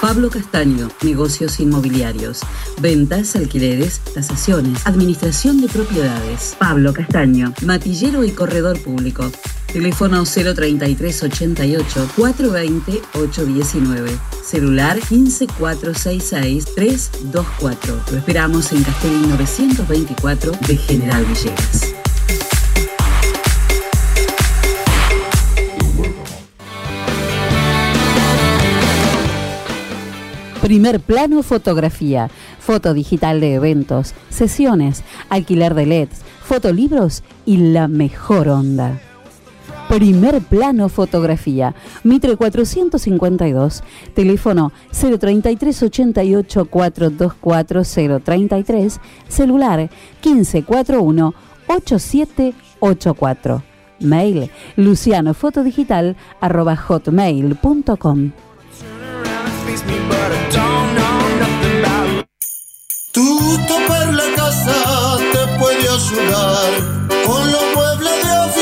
Pablo Castaño, negocios inmobiliarios, ventas, alquileres, tasaciones, administración de propiedades. Pablo Castaño, matillero y corredor público. Teléfono 033 88 420 819. Celular 15466 324. Lo esperamos en Castellín 924 de General Villegas. Primer plano fotografía, foto digital de eventos, sesiones, alquiler de LEDs, fotolibros y la mejor onda. Primer plano fotografía, Mitre 452, teléfono 033 88 424 033, celular 1541 8784. Mail lucianofotodigital arroba hotmail.com. Tu topar la casa te puede ayudar con los muebles de oficina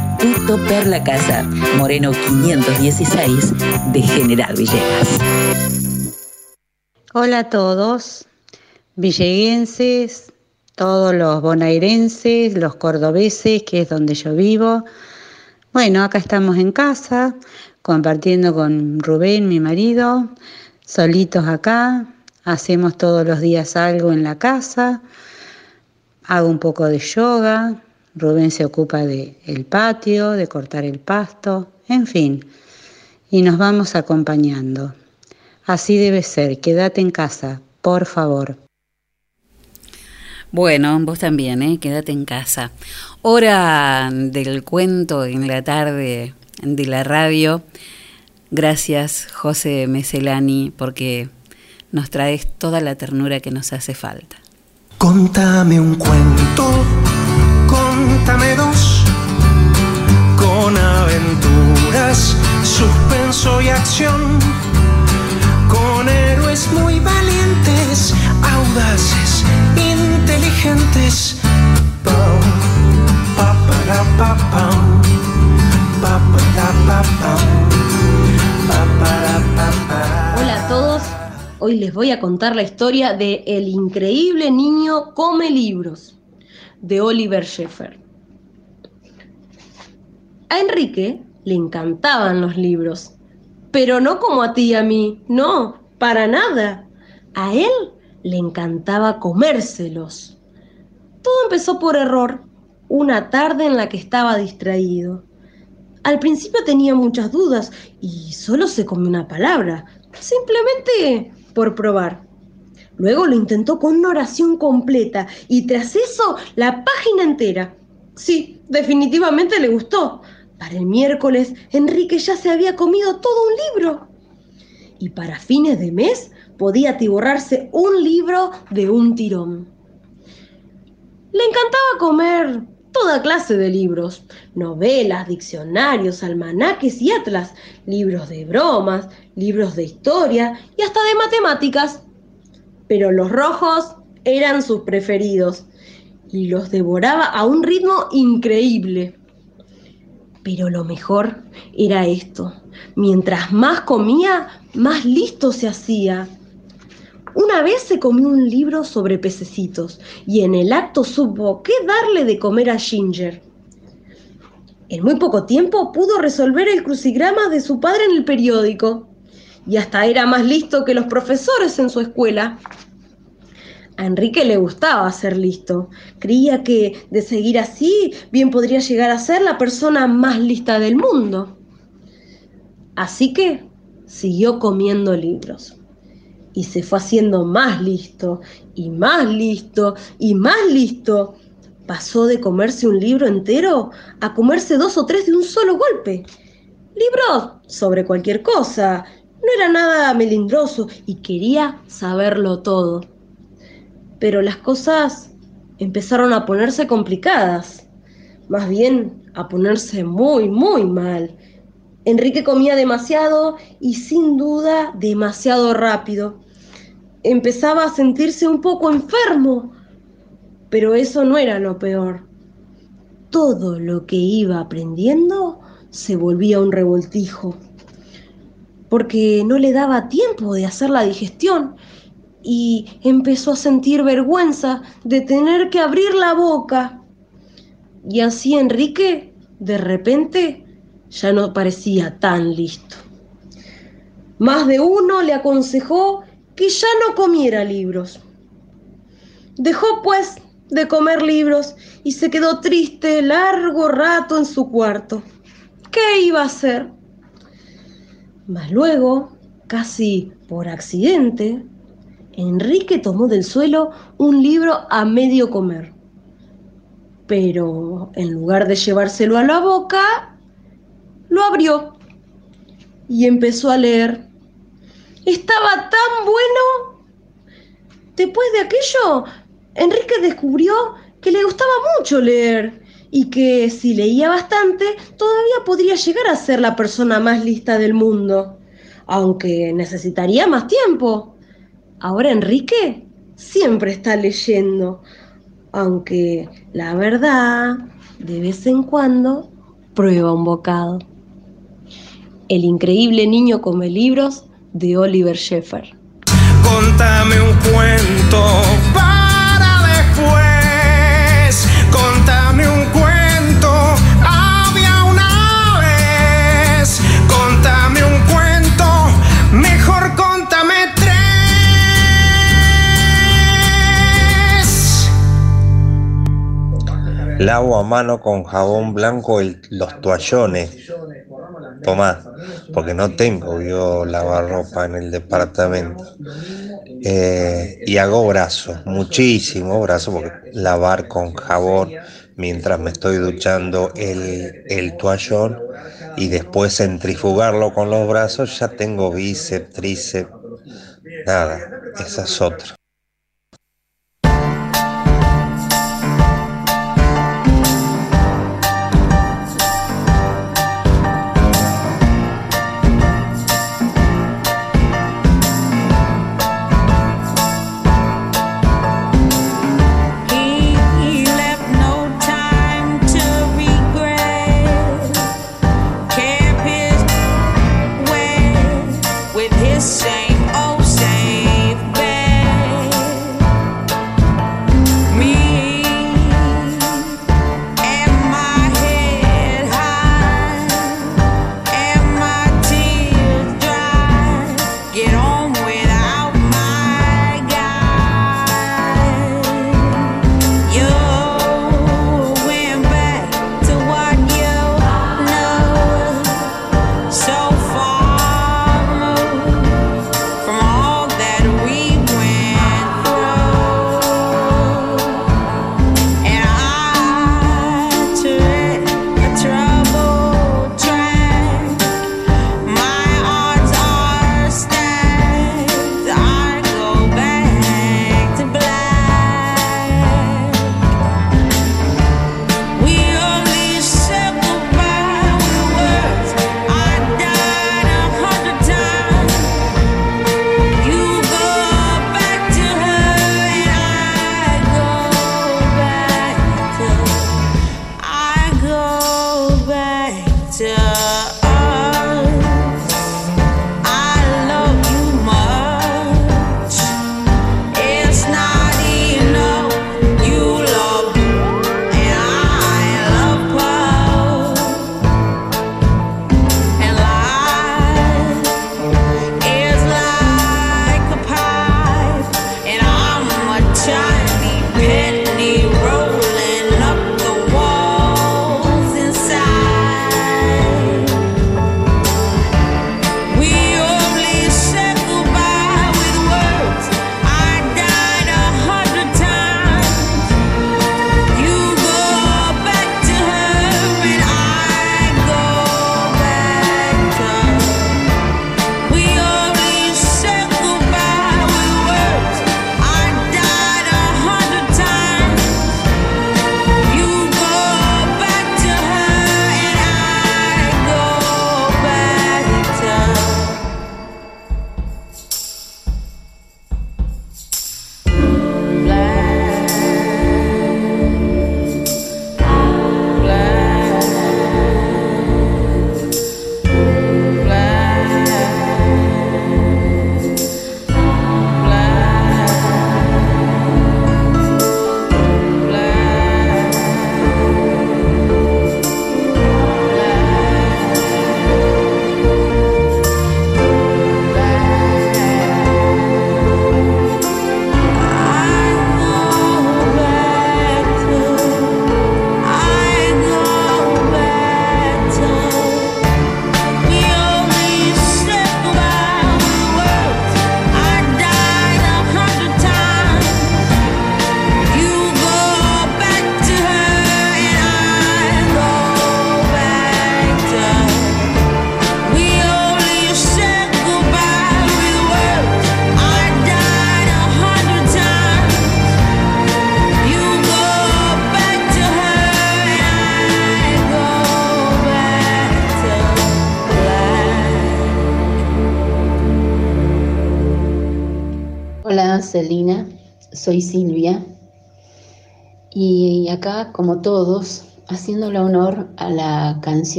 Perla Casa, Moreno 516 de General Villegas. Hola a todos, villeguenses, todos los bonairenses, los cordobeses, que es donde yo vivo. Bueno, acá estamos en casa, compartiendo con Rubén, mi marido, solitos acá, hacemos todos los días algo en la casa, hago un poco de yoga, Rubén se ocupa del el patio, de cortar el pasto, en fin. Y nos vamos acompañando. Así debe ser, quédate en casa, por favor. Bueno, vos también, ¿eh? quédate en casa. Hora del cuento en la tarde de la radio. Gracias, José Meselani, porque nos traes toda la ternura que nos hace falta. Contame un cuento, contame dos, con aventuras, suspenso y acción, con héroes muy valientes, audaces, inteligentes. Hola a todos, hoy les voy a contar la historia de El increíble niño come libros, de Oliver Sheffer. A Enrique le encantaban los libros, pero no como a ti y a mí, no, para nada. A él le encantaba comérselos. Todo empezó por error, una tarde en la que estaba distraído. Al principio tenía muchas dudas y solo se comió una palabra, simplemente por probar. Luego lo intentó con una oración completa y tras eso la página entera. Sí, definitivamente le gustó. Para el miércoles, Enrique ya se había comido todo un libro. Y para fines de mes podía atiborrarse un libro de un tirón. Le encantaba comer toda clase de libros, novelas, diccionarios, almanaques y atlas, libros de bromas, libros de historia y hasta de matemáticas. Pero los rojos eran sus preferidos y los devoraba a un ritmo increíble. Pero lo mejor era esto. Mientras más comía, más listo se hacía. Una vez se comió un libro sobre pececitos y en el acto supo qué darle de comer a Ginger. En muy poco tiempo pudo resolver el crucigrama de su padre en el periódico y hasta era más listo que los profesores en su escuela. A Enrique le gustaba ser listo. Creía que de seguir así bien podría llegar a ser la persona más lista del mundo. Así que siguió comiendo libros y se fue haciendo más listo y más listo y más listo. Pasó de comerse un libro entero a comerse dos o tres de un solo golpe. Libros sobre cualquier cosa. No era nada melindroso y quería saberlo todo. Pero las cosas empezaron a ponerse complicadas. Más bien a ponerse muy, muy mal. Enrique comía demasiado y sin duda demasiado rápido. Empezaba a sentirse un poco enfermo, pero eso no era lo peor. Todo lo que iba aprendiendo se volvía un revoltijo, porque no le daba tiempo de hacer la digestión y empezó a sentir vergüenza de tener que abrir la boca. Y así Enrique, de repente, ya no parecía tan listo. Más de uno le aconsejó que ya no comiera libros. Dejó pues de comer libros y se quedó triste largo rato en su cuarto. ¿Qué iba a hacer? Mas luego, casi por accidente, Enrique tomó del suelo un libro a medio comer. Pero en lugar de llevárselo a la boca, lo abrió y empezó a leer. Estaba tan bueno. Después de aquello, Enrique descubrió que le gustaba mucho leer y que si leía bastante, todavía podría llegar a ser la persona más lista del mundo, aunque necesitaría más tiempo. Ahora Enrique siempre está leyendo, aunque la verdad, de vez en cuando, prueba un bocado. El increíble niño come libros de Oliver Sheffer. Contame un cuento Lavo a mano con jabón blanco los toallones. Tomás, porque no tengo yo lavarropa en el departamento. Eh, y hago brazos, muchísimo brazo, porque lavar con jabón mientras me estoy duchando el, el toallón y después centrifugarlo con los brazos, ya tengo bíceps, tríceps, nada, esa es otra. say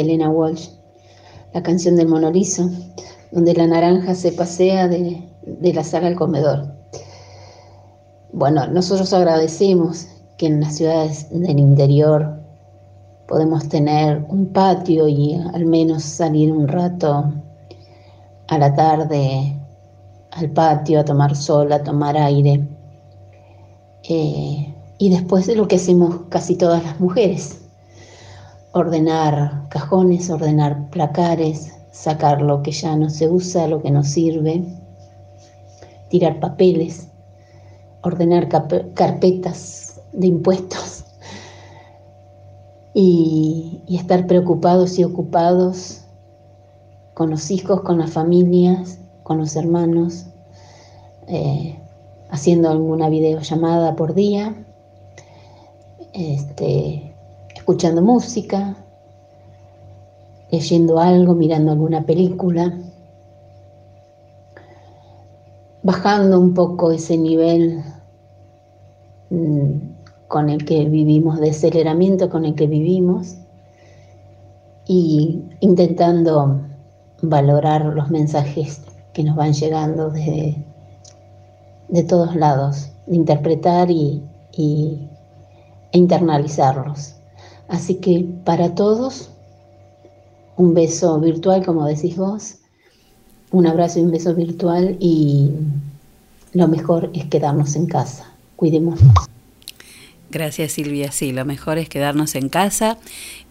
Elena Walsh, la canción del monoliso, donde la naranja se pasea de, la sala al comedor. Bueno, nosotros agradecemos que en las ciudades del interior podemos tener un patio y al menos salir un rato a la tarde al patio a tomar sol, a tomar aire. Eh, y después de lo que hacemos casi todas las mujeres, ordenar cajones, ordenar placares, sacar lo que ya no se usa, lo que no sirve, tirar papeles, ordenar carpetas de impuestos y, y estar preocupados y ocupados con los hijos, con las familias, con los hermanos, eh, haciendo alguna videollamada por día, este, escuchando música, leyendo algo, mirando alguna película, bajando un poco ese nivel mm, con el que vivimos, de aceleramiento con el que vivimos y intentando valorar los mensajes que nos van llegando de, de todos lados, de interpretar y, y- e internalizarlos. Así que para todos, un beso virtual, como decís vos, un abrazo y un beso virtual y lo mejor es quedarnos en casa. Cuidémonos. Gracias Silvia, sí, lo mejor es quedarnos en casa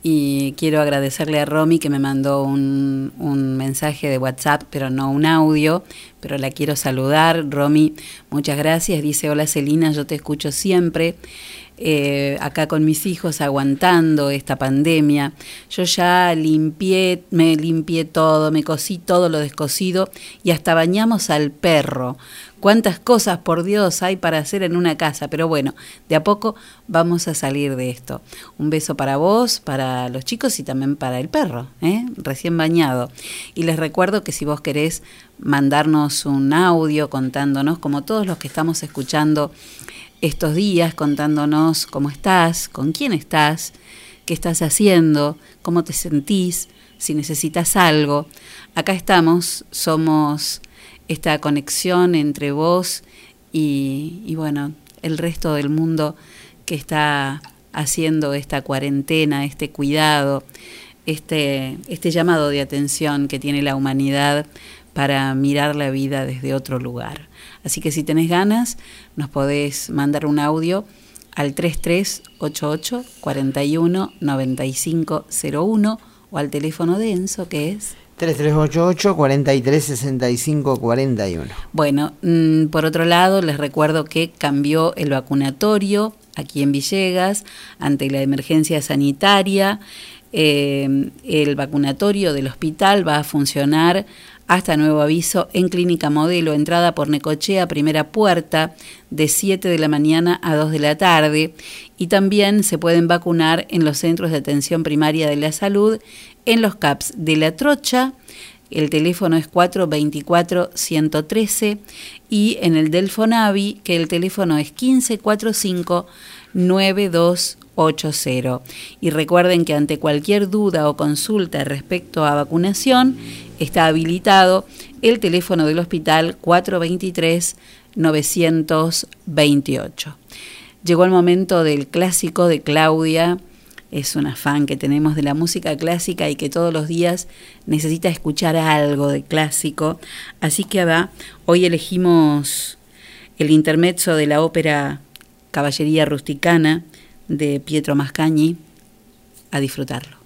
y quiero agradecerle a Romy que me mandó un, un mensaje de WhatsApp, pero no un audio, pero la quiero saludar. Romy, muchas gracias. Dice, hola Celina, yo te escucho siempre. Eh, acá con mis hijos aguantando esta pandemia. Yo ya limpié, me limpié todo, me cosí todo lo descosido y hasta bañamos al perro. Cuántas cosas, por Dios, hay para hacer en una casa, pero bueno, de a poco vamos a salir de esto. Un beso para vos, para los chicos y también para el perro, ¿eh? recién bañado. Y les recuerdo que si vos querés mandarnos un audio contándonos, como todos los que estamos escuchando estos días, contándonos cómo estás, con quién estás, qué estás haciendo, cómo te sentís, si necesitas algo. Acá estamos, somos esta conexión entre vos y, bueno, el resto del mundo que está haciendo esta cuarentena, este cuidado, este, este llamado de atención que tiene la humanidad para mirar la vida desde otro lugar. Así que si tenés ganas, nos podés mandar un audio al 3388 41 9501 o al teléfono de Enzo que es 3388 43 65 41. Bueno, mm, por otro lado, les recuerdo que cambió el vacunatorio aquí en Villegas ante la emergencia sanitaria. Eh, el vacunatorio del hospital va a funcionar hasta nuevo aviso en Clínica Modelo, entrada por Necochea, primera puerta, de 7 de la mañana a 2 de la tarde. Y también se pueden vacunar en los centros de atención primaria de la salud, en los CAPS de La Trocha, el teléfono es 424-113 y en el del Fonavi, que el teléfono es 1545-9280. Y recuerden que ante cualquier duda o consulta respecto a vacunación, está habilitado el teléfono del hospital 423-928. Llegó el momento del clásico de Claudia es una fan que tenemos de la música clásica y que todos los días necesita escuchar algo de clásico. Así que va, hoy elegimos el intermezzo de la ópera Caballería Rusticana de Pietro Mascagni. A disfrutarlo.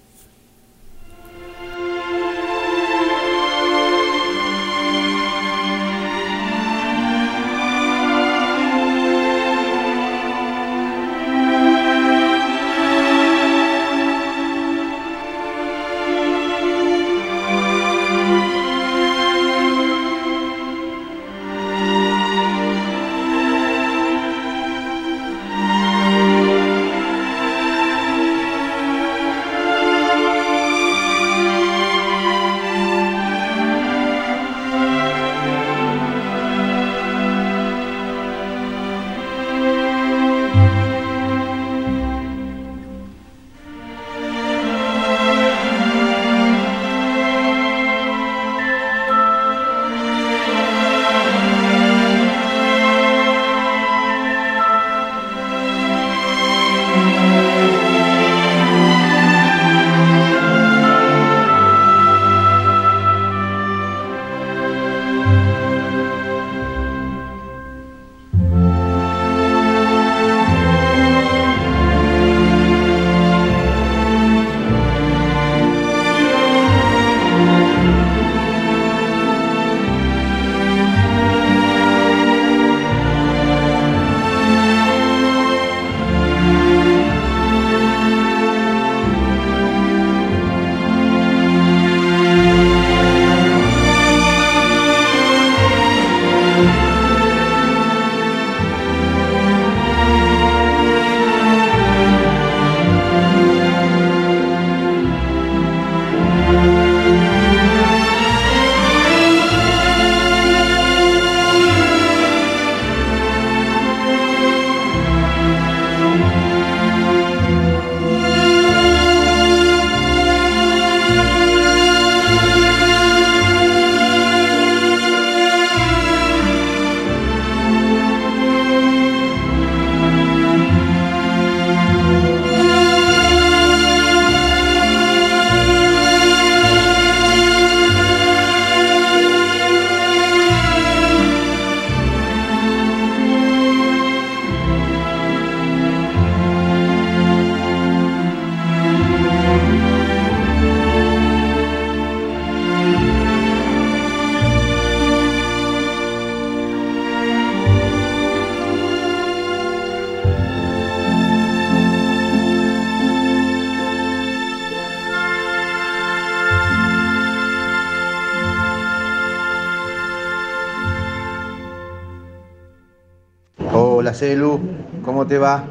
Te va?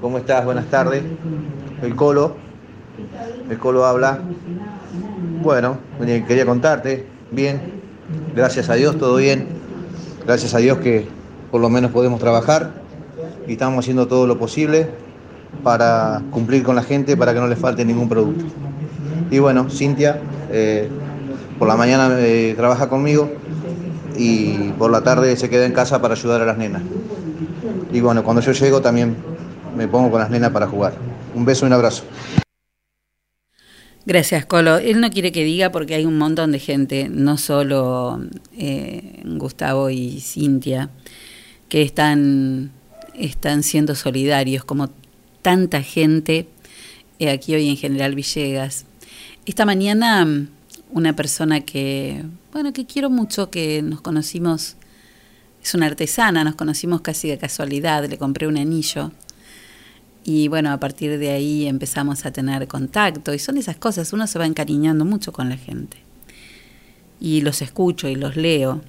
¿Cómo estás? Buenas tardes. El Colo, el Colo habla. Bueno, quería contarte, bien, gracias a Dios, todo bien. Gracias a Dios que por lo menos podemos trabajar y estamos haciendo todo lo posible para cumplir con la gente, para que no les falte ningún producto. Y bueno, Cintia, eh, por la mañana eh, trabaja conmigo y por la tarde se queda en casa para ayudar a las nenas. Y bueno, cuando yo llego también me pongo con las nenas para jugar. Un beso y un abrazo. Gracias, Colo. Él no quiere que diga porque hay un montón de gente, no solo eh, Gustavo y Cintia, que están, están siendo solidarios, como tanta gente eh, aquí hoy en General Villegas. Esta mañana una persona que, bueno, que quiero mucho, que nos conocimos, es una artesana, nos conocimos casi de casualidad, le compré un anillo y bueno, a partir de ahí empezamos a tener contacto y son esas cosas, uno se va encariñando mucho con la gente. Y los escucho y los leo.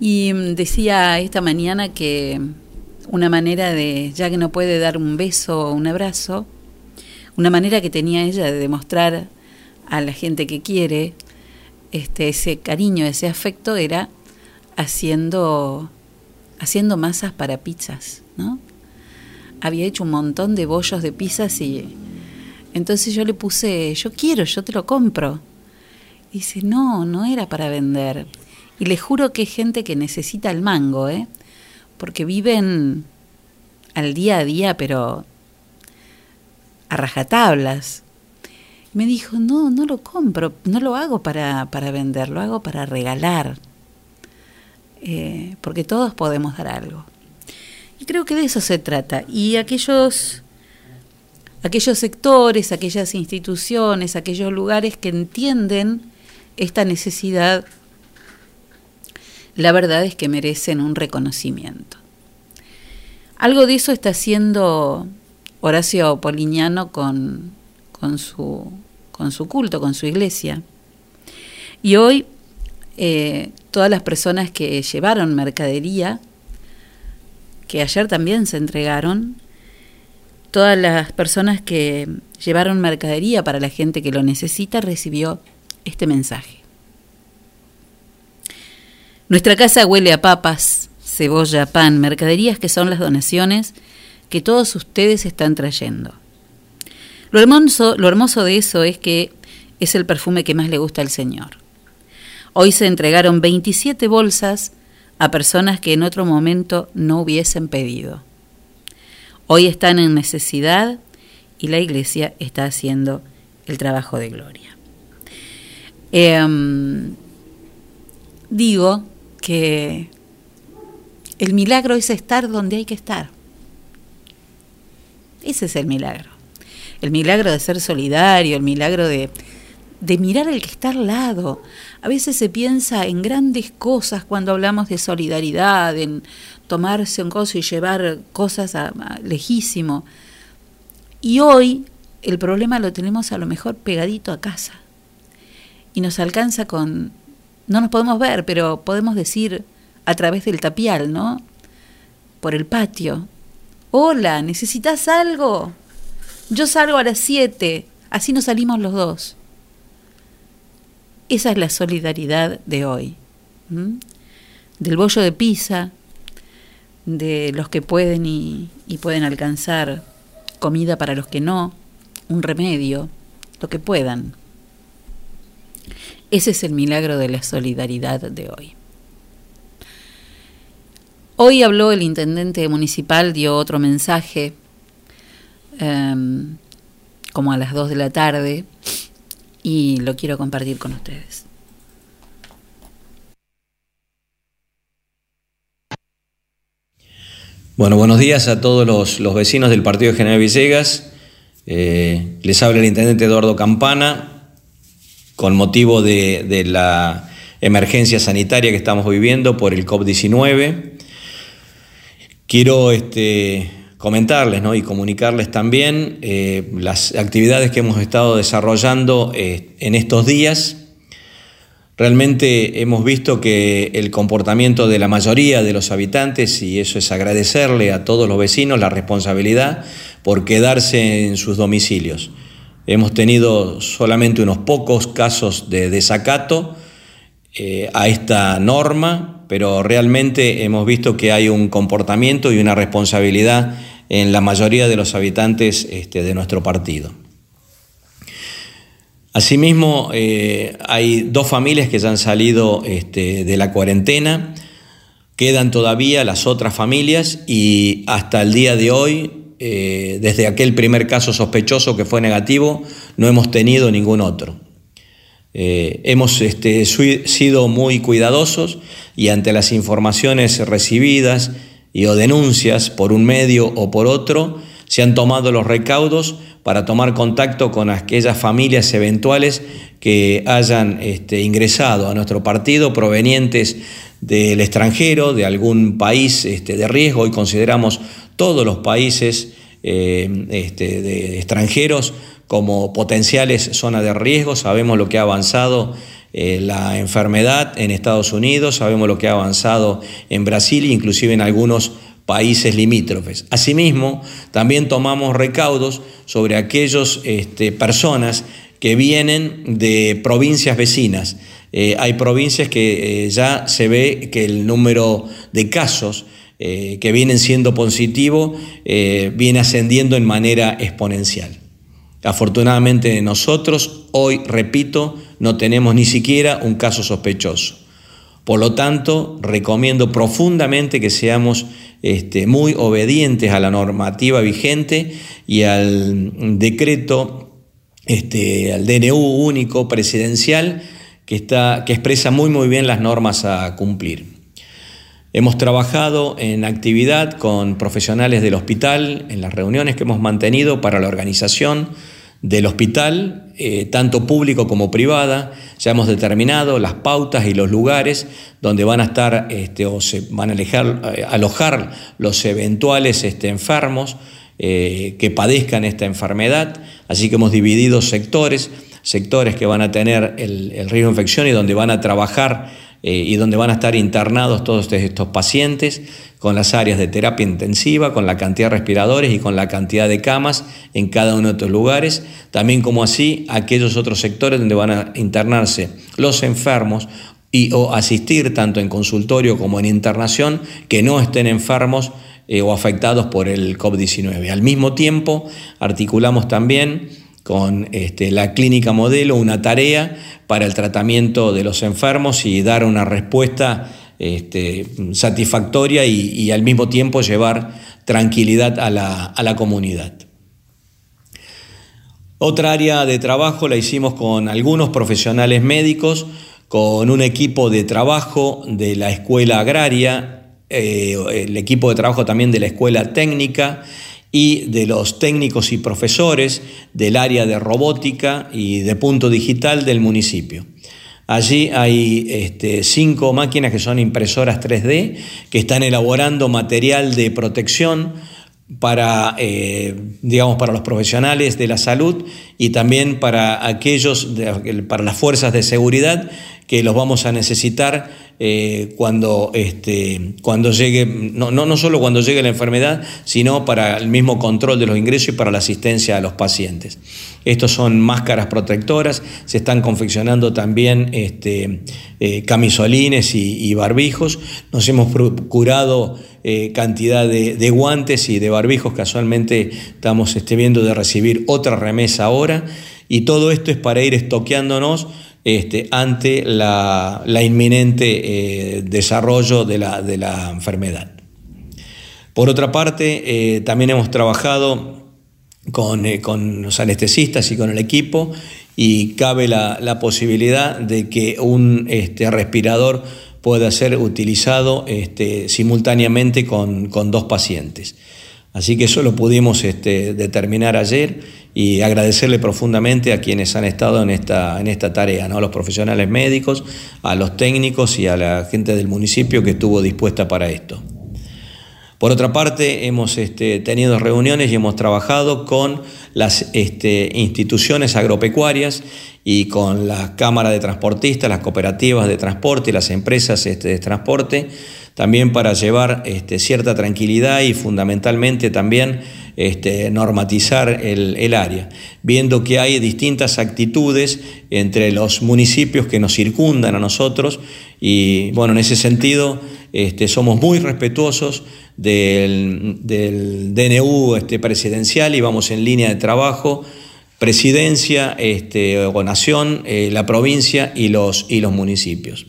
Y mm, decía esta mañana que una manera de, ya que no puede dar un beso o un abrazo, una manera que tenía ella de demostrar a la gente que quiere este, ese cariño, ese afecto, era haciendo, haciendo masas para pizzas, ¿no? había hecho un montón de bollos de pizzas y entonces yo le puse, yo quiero, yo te lo compro. Y dice, no, no era para vender. Y le juro que es gente que necesita el mango, ¿eh? Porque viven al día a día, pero a rajatablas. Me dijo, no, no lo compro, no lo hago para, para vender, lo hago para regalar. Eh, porque todos podemos dar algo. Y creo que de eso se trata. Y aquellos, aquellos sectores, aquellas instituciones, aquellos lugares que entienden esta necesidad, la verdad es que merecen un reconocimiento. Algo de eso está haciendo Horacio Poliñano con, con, su, con su culto, con su iglesia. Y hoy eh, todas las personas que llevaron mercadería que ayer también se entregaron, todas las personas que llevaron mercadería para la gente que lo necesita recibió este mensaje. Nuestra casa huele a papas, cebolla, pan, mercaderías que son las donaciones que todos ustedes están trayendo. Lo hermoso, lo hermoso de eso es que es el perfume que más le gusta al Señor. Hoy se entregaron 27 bolsas a personas que en otro momento no hubiesen pedido. Hoy están en necesidad y la iglesia está haciendo el trabajo de gloria. Em, digo que el milagro es estar donde hay que estar. Ese es el milagro. El milagro de ser solidario, el milagro de, de mirar al que está al lado. A veces se piensa en grandes cosas cuando hablamos de solidaridad, en tomarse un coso y llevar cosas a, a lejísimo. Y hoy el problema lo tenemos a lo mejor pegadito a casa. Y nos alcanza con... No nos podemos ver, pero podemos decir a través del tapial, ¿no? Por el patio. Hola, ¿necesitas algo? Yo salgo a las 7, así nos salimos los dos. Esa es la solidaridad de hoy. Del bollo de pizza, de los que pueden y, pueden alcanzar comida para los que no, un remedio, lo que puedan. Ese es el milagro de la solidaridad de hoy. Hoy habló el intendente municipal, dio otro mensaje, em, como a las 2 de la tarde, y lo quiero compartir con ustedes. Bueno, buenos días a todos los, los vecinos del Partido General Villegas. Eh, les habla el intendente Eduardo Campana con motivo de, de la emergencia sanitaria que estamos viviendo por el COP19. Quiero este, comentarles ¿no? y comunicarles también eh, las actividades que hemos estado desarrollando eh, en estos días. Realmente hemos visto que el comportamiento de la mayoría de los habitantes, y eso es agradecerle a todos los vecinos la responsabilidad por quedarse en sus domicilios. Hemos tenido solamente unos pocos casos de desacato eh, a esta norma, pero realmente hemos visto que hay un comportamiento y una responsabilidad en la mayoría de los habitantes este, de nuestro partido. Asimismo, eh, hay dos familias que ya han salido este, de la cuarentena, quedan todavía las otras familias y hasta el día de hoy, eh, desde aquel primer caso sospechoso que fue negativo, no hemos tenido ningún otro. Eh, hemos este, sido muy cuidadosos y ante las informaciones recibidas y o denuncias por un medio o por otro, se han tomado los recaudos para tomar contacto con aquellas familias eventuales que hayan este, ingresado a nuestro partido provenientes del extranjero, de algún país este, de riesgo. Hoy consideramos todos los países eh, este, de extranjeros como potenciales zonas de riesgo. Sabemos lo que ha avanzado eh, la enfermedad en Estados Unidos, sabemos lo que ha avanzado en Brasil inclusive en algunos países limítrofes. Asimismo, también tomamos recaudos sobre aquellas este, personas que vienen de provincias vecinas. Eh, hay provincias que ya se ve que el número de casos eh, que vienen siendo positivos viene ascendiendo en manera exponencial. Afortunadamente nosotros hoy, repito, no tenemos ni siquiera un caso sospechoso. Por lo tanto, recomiendo profundamente que seamos este, muy obedientes a la normativa vigente y al decreto, este, al DNU único presidencial que, está, que expresa muy muy bien las normas a cumplir. Hemos trabajado en actividad con profesionales del hospital, en las reuniones que hemos mantenido para la organización del hospital, eh, tanto público como privada. Ya hemos determinado las pautas y los lugares donde van a estar este, o se van a eh, alojar los eventuales este, enfermos eh, que padezcan esta enfermedad. Así que hemos dividido sectores, sectores que van a tener el, el riesgo de infección y donde van a trabajar y donde van a estar internados todos estos pacientes con las áreas de terapia intensiva, con la cantidad de respiradores y con la cantidad de camas en cada uno de estos lugares, también como así aquellos otros sectores donde van a internarse los enfermos y o asistir tanto en consultorio como en internación que no estén enfermos eh, o afectados por el COVID-19. Al mismo tiempo, articulamos también con este, la clínica modelo una tarea para el tratamiento de los enfermos y dar una respuesta este, satisfactoria y, al mismo tiempo llevar tranquilidad a la, comunidad. Otra área de trabajo la hicimos con algunos profesionales médicos, con un equipo de trabajo de la escuela agraria, eh, el equipo de trabajo también de la escuela técnica y de los técnicos y profesores del área de robótica y de punto digital del municipio. Allí hay este, cinco máquinas que son impresoras 3D que están elaborando material de protección para, eh, digamos, para los profesionales de la salud y también para aquellos, para las fuerzas de seguridad que los vamos a necesitar eh, cuando, este, cuando llegue, no, no, no solo cuando llegue la enfermedad, sino para el mismo control de los ingresos y para la asistencia a los pacientes. Estos son máscaras protectoras, se están confeccionando también este, eh, camisolines y, barbijos. Nos hemos procurado eh, cantidad de, guantes y de barbijos, casualmente estamos este, viendo de recibir otra remesa ahora. Y todo esto es para ir estoqueándonos este, ante la, inminente eh, desarrollo de la, enfermedad. Por otra parte, eh, también hemos trabajado eh, con, los anestesistas y con el equipo y cabe la, posibilidad de que un este, respirador pueda ser utilizado este, simultáneamente con, dos pacientes. Así que eso lo pudimos determinar ayer y agradecerle profundamente a quienes han estado en esta, en esta tarea, ¿no? a los profesionales médicos, a los técnicos y a la gente del municipio que estuvo dispuesta para esto. Por otra parte, hemos este, tenido reuniones y hemos trabajado con las este, instituciones agropecuarias y con la Cámara de Transportistas, las cooperativas de transporte y las empresas este, de transporte, también para llevar cierta tranquilidad y fundamentalmente también este, normatizar el, área, viendo que hay distintas actitudes entre los municipios que nos circundan a nosotros y bueno, en ese sentido este, somos muy respetuosos del, del DNU este, presidencial y vamos en línea de trabajo, presidencia este, o nación, eh, la provincia y los, y los municipios.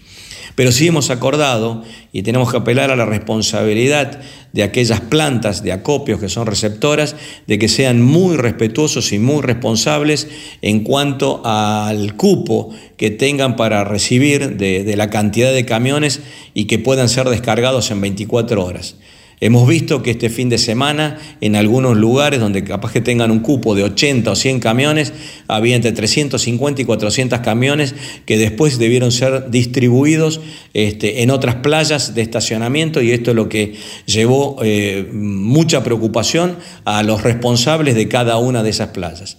Pero sí hemos acordado y tenemos que apelar a la responsabilidad de aquellas plantas de acopios que son receptoras, de que sean muy respetuosos y muy responsables en cuanto al cupo que tengan para recibir de, de la cantidad de camiones y que puedan ser descargados en 24 horas. Hemos visto que este fin de semana en algunos lugares donde capaz que tengan un cupo de 80 o 100 camiones, había entre 350 y 400 camiones que después debieron ser distribuidos este, en otras playas de estacionamiento y esto es lo que llevó eh, mucha preocupación a los responsables de cada una de esas playas.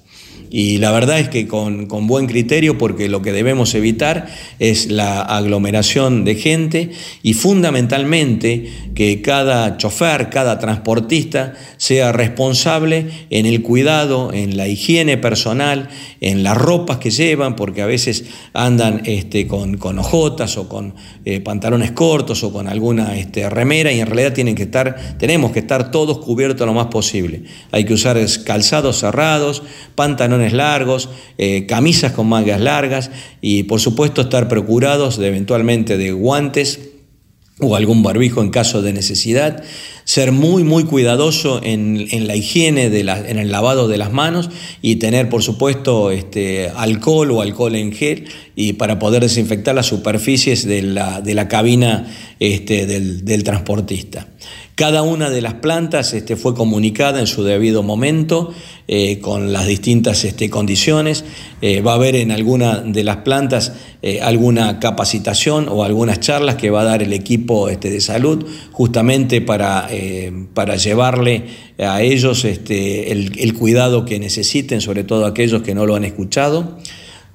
Y la verdad es que con, con, buen criterio, porque lo que debemos evitar es la aglomeración de gente y fundamentalmente que cada chofer, cada transportista sea responsable en el cuidado, en la higiene personal, en las ropas que llevan, porque a veces andan este, con, con ojotas o con eh, pantalones cortos o con alguna este, remera y en realidad tienen que estar, tenemos que estar todos cubiertos lo más posible. Hay que usar calzados cerrados, pantalones largos, eh, camisas con mangas largas y por supuesto estar procurados de eventualmente de guantes o algún barbijo en caso de necesidad, ser muy muy cuidadoso en, en la higiene, de la, en el lavado de las manos y tener por supuesto este, alcohol o alcohol en gel y para poder desinfectar las superficies de la, de la cabina este, del, del transportista. Cada una de las plantas este, fue comunicada en su debido momento eh, con las distintas este, condiciones. Eh, va a haber en alguna de las plantas eh, alguna capacitación o algunas charlas que va a dar el equipo este, de salud justamente para, eh, para llevarle a ellos este, el, cuidado que necesiten, sobre todo aquellos que no lo han escuchado.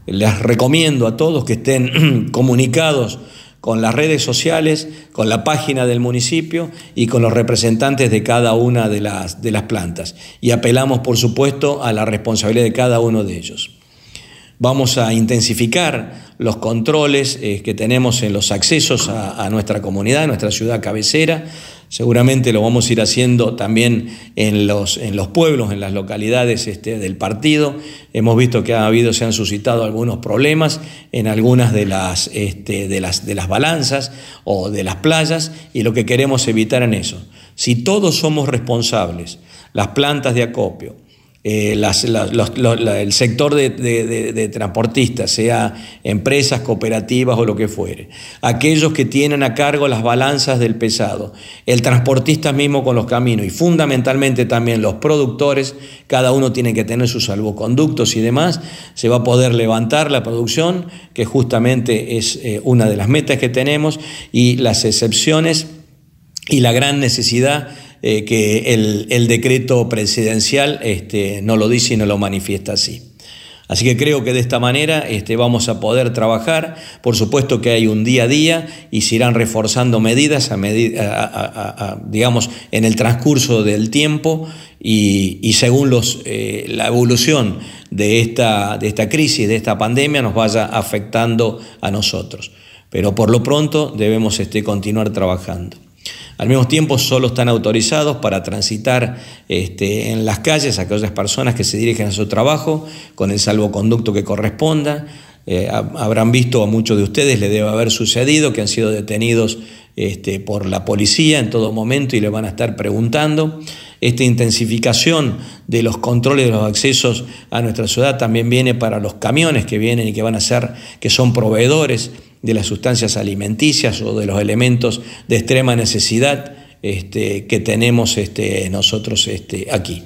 Les recomiendo a todos que estén comunicados con las redes sociales, con la página del municipio y con los representantes de cada una de las, de las plantas. Y apelamos, por supuesto, a la responsabilidad de cada uno de ellos. Vamos a intensificar los controles eh, que tenemos en los accesos a, nuestra comunidad, a nuestra ciudad cabecera. Seguramente lo vamos a ir haciendo también en los, en los pueblos, en las localidades este, del partido. Hemos visto que ha habido, se han suscitado algunos problemas en algunas de las, este, de, las, de las balanzas o de las playas y lo que queremos evitar en eso. Si todos somos responsables, las plantas de acopio, eh, el sector de, transportistas, sea empresas, cooperativas o lo que fuere, aquellos que tienen a cargo las balanzas del pesado, el transportista mismo con los caminos y fundamentalmente también los productores, cada uno tiene que tener sus salvoconductos y demás, se va a poder levantar la producción, que justamente es eh, una de las metas que tenemos, y las excepciones y la gran necesidad eh, que el, decreto presidencial este, no lo dice y no lo manifiesta así. Así que creo que de esta manera este, vamos a poder trabajar. Por supuesto que hay un día a día y se irán reforzando medidas digamos, en el transcurso del tiempo y, según los, eh, la evolución de esta, de esta crisis, de esta pandemia, nos vaya afectando a nosotros. Pero por lo pronto debemos este, continuar trabajando. Al mismo tiempo, solo están autorizados para transitar este, en las calles aquellas personas que se dirigen a su trabajo con el salvoconducto que corresponda. Eh, habrán visto a muchos de ustedes, le debe haber sucedido que han sido detenidos este, por la policía en todo momento y le van a estar preguntando. Esta intensificación de los controles de los accesos a nuestra ciudad también viene para los camiones que vienen y que van a ser, que son proveedores de las sustancias alimenticias o de los elementos de extrema necesidad este, que tenemos este, nosotros este, aquí.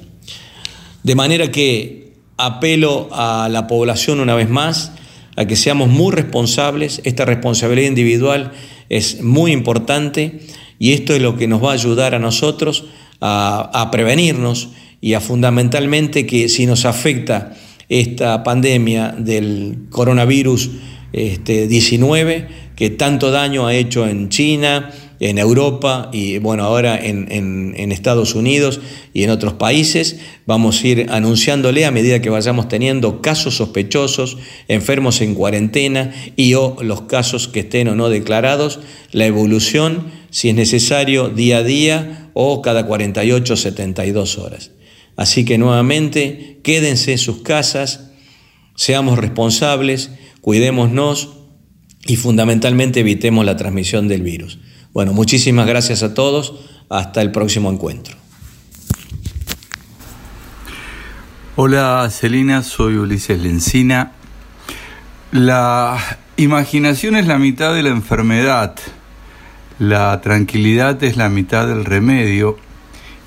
De manera que apelo a la población una vez más a que seamos muy responsables, esta responsabilidad individual es muy importante Y esto es lo que nos va a ayudar a nosotros a, a prevenirnos y a fundamentalmente que si nos afecta esta pandemia del coronavirus este, 19, que tanto daño ha hecho en China, en Europa y bueno, ahora en, Estados Unidos y en otros países. Vamos a ir anunciándole a medida que vayamos teniendo casos sospechosos, enfermos en cuarentena y o los casos que estén o no declarados, la evolución, si es necesario, día a día o cada 48 o 72 horas. Así que nuevamente, quédense en sus casas, seamos responsables, cuidémonos y fundamentalmente evitemos la transmisión del virus. Bueno, muchísimas gracias a todos. Hasta el próximo encuentro. Hola Celina, soy Ulises Lencina. La imaginación es la mitad de la enfermedad, la tranquilidad es la mitad del remedio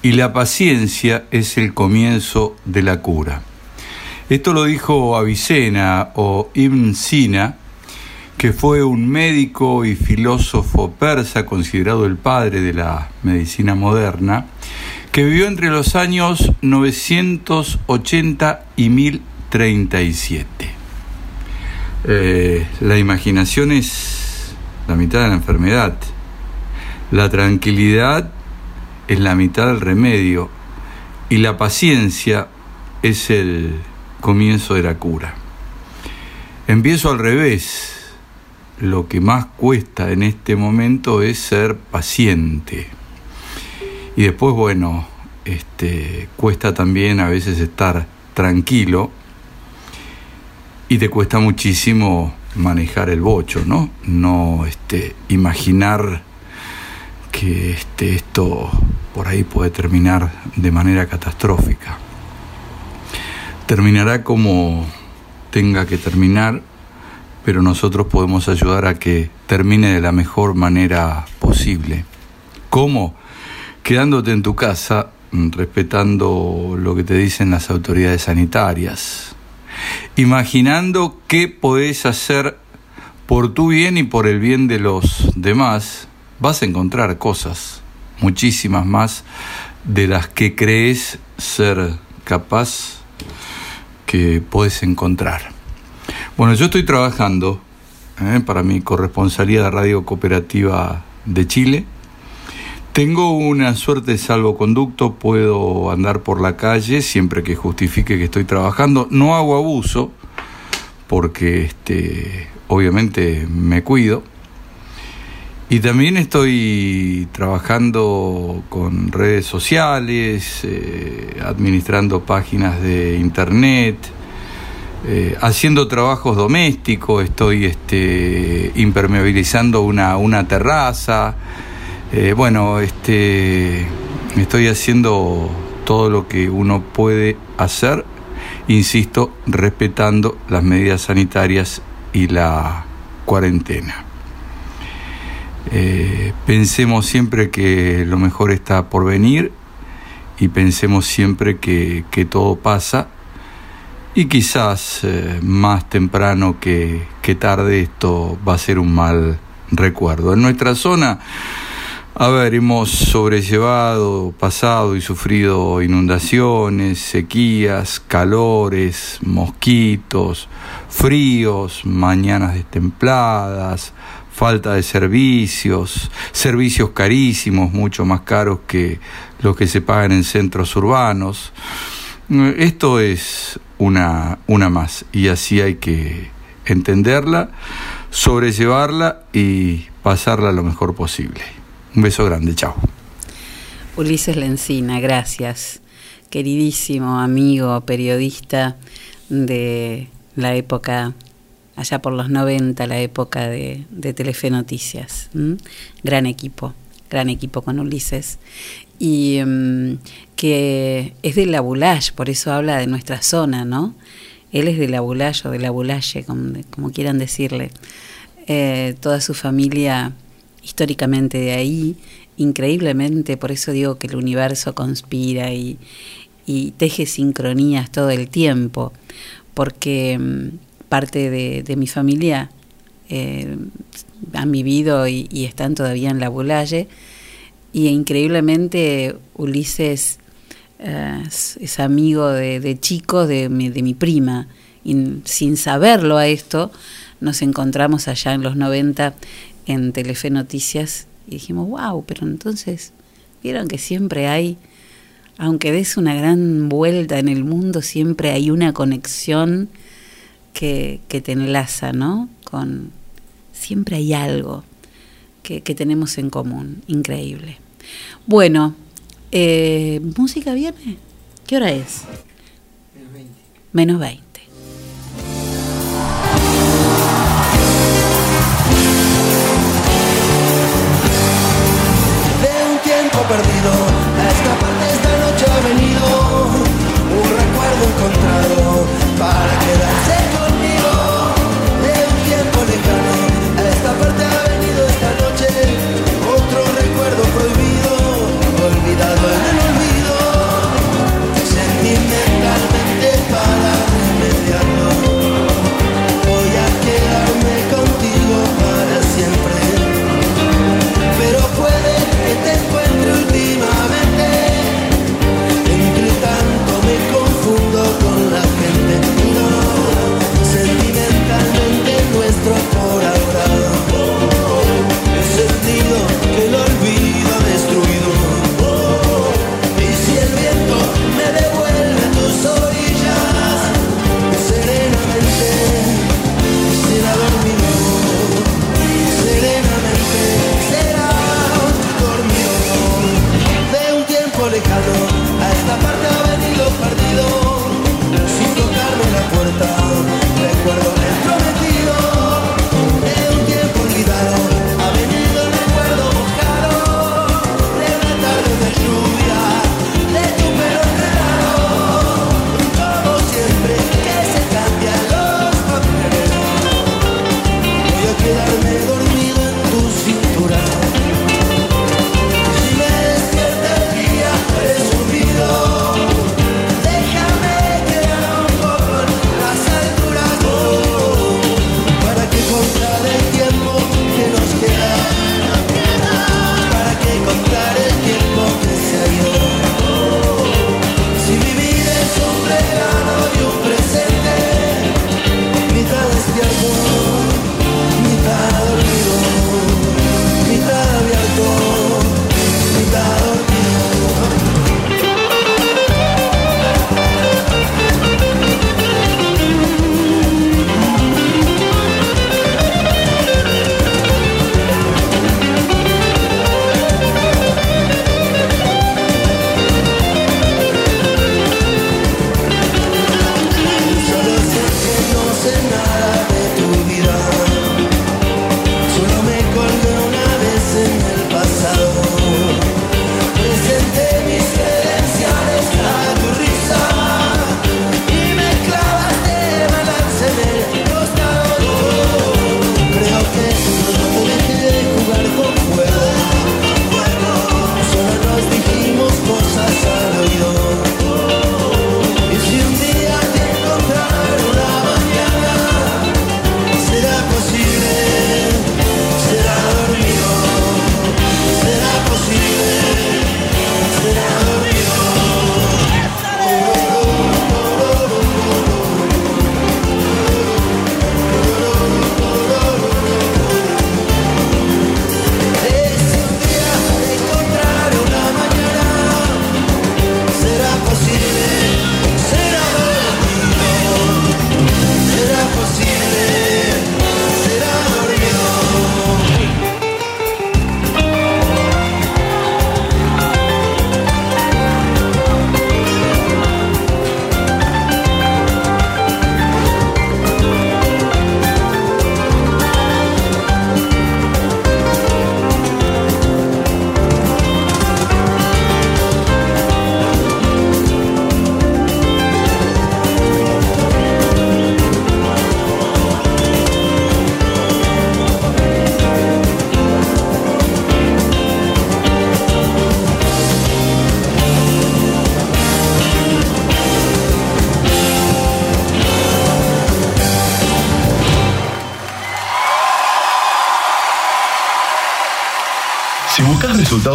y la paciencia es el comienzo de la cura. Esto lo dijo Avicena o Ibn Sina, que fue un médico y filósofo persa considerado el padre de la medicina moderna, que vivió entre los años 980 y 1037. Eh, la imaginación es la mitad de la enfermedad, la tranquilidad es la mitad del remedio y la paciencia es el comienzo de la cura. Empiezo al revés. Lo que más cuesta en este momento es ser paciente. Y después, bueno, este, cuesta también a veces estar tranquilo y te cuesta muchísimo manejar el bocho, ¿no? No este, imaginar que este, esto por ahí puede terminar de manera catastrófica. Terminará como tenga que terminar, pero nosotros podemos ayudar a que termine de la mejor manera posible. ¿Cómo? Quedándote en tu casa, mm, respetando lo que te dicen las autoridades sanitarias, imaginando qué podés hacer por tu bien y por el bien de los demás, vas a encontrar cosas, muchísimas más de las que crees ser capaz que puedes encontrar. Bueno, yo estoy trabajando eh, para mi corresponsalía de Radio Cooperativa de Chile. Tengo una suerte de salvoconducto, puedo andar por la calle siempre que justifique que estoy trabajando. No hago abuso, porque este, obviamente me cuido. Y también estoy trabajando con redes sociales, eh, administrando páginas de internet, eh, haciendo trabajos domésticos, estoy este, impermeabilizando una, una terraza. Eh, bueno, este, estoy haciendo todo lo que uno puede hacer, insisto, respetando las medidas sanitarias y la cuarentena. Eh, pensemos siempre que lo mejor está por venir y pensemos siempre que, todo pasa y quizás eh, más temprano que, que tarde esto va a ser un mal recuerdo. En nuestra zona, a ver, hemos sobrellevado, pasado y sufrido inundaciones, sequías, calores, mosquitos, fríos, mañanas destempladas, falta de servicios, servicios carísimos, mucho más caros que los que se pagan en centros urbanos. Esto es una, una más y así hay que entenderla, sobrellevarla y pasarla lo mejor posible. Un beso grande, chao. Ulises Lencina, gracias. Queridísimo amigo, periodista de la época, allá por los 90, la época de, de Telefe Noticias. Gran equipo, gran equipo con Ulises. Y mm, que es de la Bulash, por eso habla de nuestra zona, ¿no? Él es de la Bulash o de la Bulache, como, como quieran decirle. Eh, toda su familia históricamente de ahí, increíblemente, por eso digo que el universo conspira y, y teje sincronías todo el tiempo, porque mm, parte de, mi familia eh, han vivido y, están todavía en la Bulalle, y increíblemente Ulises eh, es, es amigo de, de chicos de mi, de mi prima. Y sin saberlo a esto, nos encontramos allá en los 90 en Telefe Noticias y dijimos, wow, pero entonces, vieron que siempre hay, aunque des una gran vuelta en el mundo, siempre hay una conexión que, que te enlaza, ¿no? Con, siempre hay algo que, que tenemos en común, increíble. Bueno, eh, ¿música viene? ¿Qué hora es? Menos 20. Menos 20.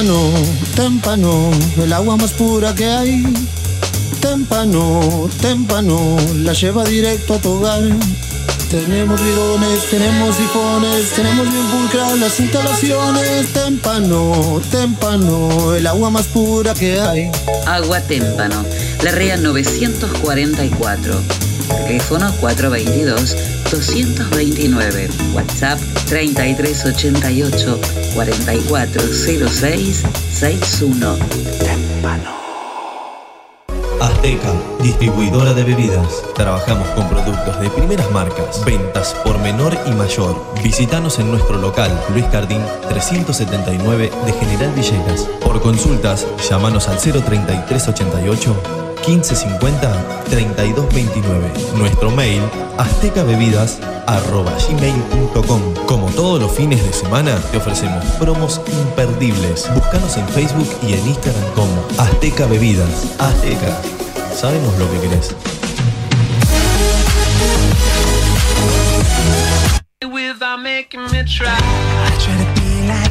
Témpano, témpano, el agua más pura que hay. Témpano, témpano, la lleva directo a tu hogar. Tenemos bidones, tenemos sifones, tenemos bien pulcras las instalaciones. Témpano, témpano, el agua más pura que hay. Agua Témpano, la REA 944. Teléfono 422-229. WhatsApp 3388 4406 61. Azteca, distribuidora de bebidas. Trabajamos con productos de primeras marcas, ventas por menor y mayor. Visítanos en nuestro local, Luis Cardín 379 de General Villegas. Por consultas, llámanos al 03388 1550 3229. Nuestro mail, aztecabebidas.gmail.com. Como todos los fines de semana, te ofrecemos promos imperdibles. Búscanos en Facebook y en Instagram como Azteca Bebidas. Azteca. Sabemos lo que querés.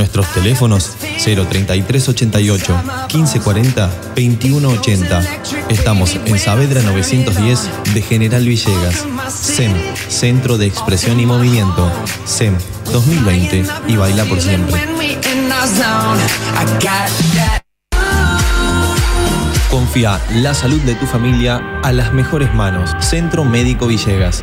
Nuestros teléfonos 03388 1540 2180. Estamos en Saavedra 910 de General Villegas. SEM, Centro de Expresión y Movimiento. SEM 2020 y baila por siempre. Confía la salud de tu familia a las mejores manos. Centro Médico Villegas.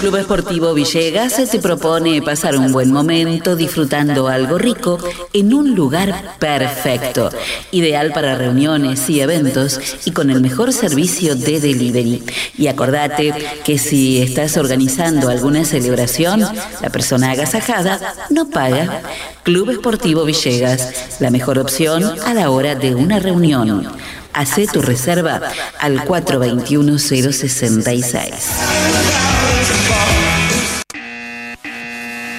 Club Esportivo Villegas se propone pasar un buen momento disfrutando algo rico en un lugar perfecto, ideal para reuniones y eventos y con el mejor servicio de delivery. Y acordate que si estás organizando alguna celebración, la persona agasajada no paga. Club Esportivo Villegas, la mejor opción a la hora de una reunión. Hacé tu reserva al 421-066.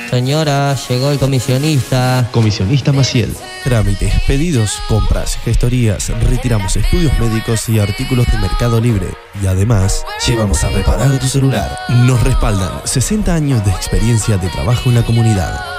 Señora, llegó el comisionista. Comisionista Maciel. Trámites, pedidos, compras, gestorías, retiramos estudios médicos y artículos de Mercado Libre. Y además, llevamos a reparar tu celular. Nos respaldan 60 años de experiencia de trabajo en la comunidad.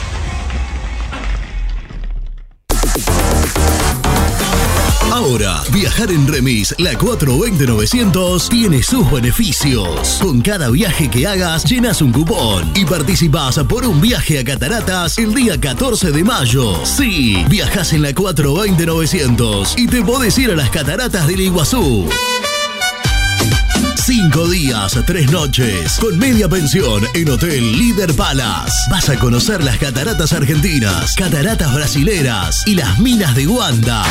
Ahora, viajar en remis la 420-900 tiene sus beneficios. Con cada viaje que hagas, llenas un cupón y participas por un viaje a Cataratas el día 14 de mayo. Sí, viajas en la 420-900 y te podés ir a las Cataratas del Iguazú. Cinco días, tres noches, con media pensión en Hotel Líder Palace. Vas a conocer las cataratas argentinas, cataratas brasileras y las minas de Guanda.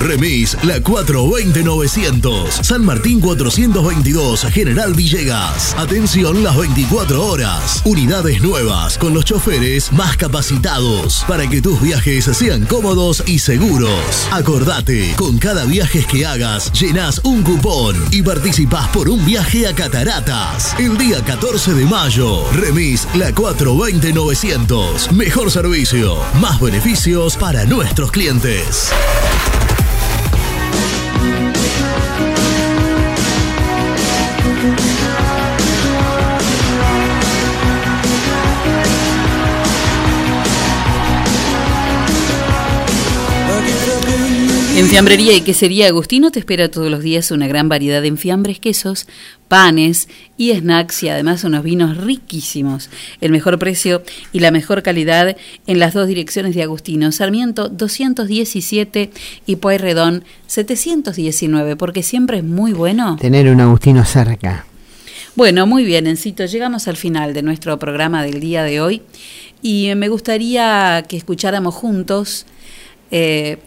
Remis, la 420-900, San Martín 422, General Villegas. Atención las 24 horas. Unidades nuevas con los choferes más capacitados para que tus viajes sean cómodos y seguros. Acordate, con cada viaje que hagas, llenas un cupón y participas por un viaje a Cataratas. El día 14 de mayo, remis la 420-900. Mejor servicio, más beneficios para nuestros clientes. En Fiambrería y Quesería Agustino te espera todos los días una gran variedad de enfiambres, quesos, panes y snacks y además unos vinos riquísimos. El mejor precio y la mejor calidad en las dos direcciones de Agustino, Sarmiento 217 y Pueyrredón 719, porque siempre es muy bueno. Tener un Agustino cerca. Bueno, muy bien, Encito, llegamos al final de nuestro programa del día de hoy y me gustaría que escucháramos juntos eh,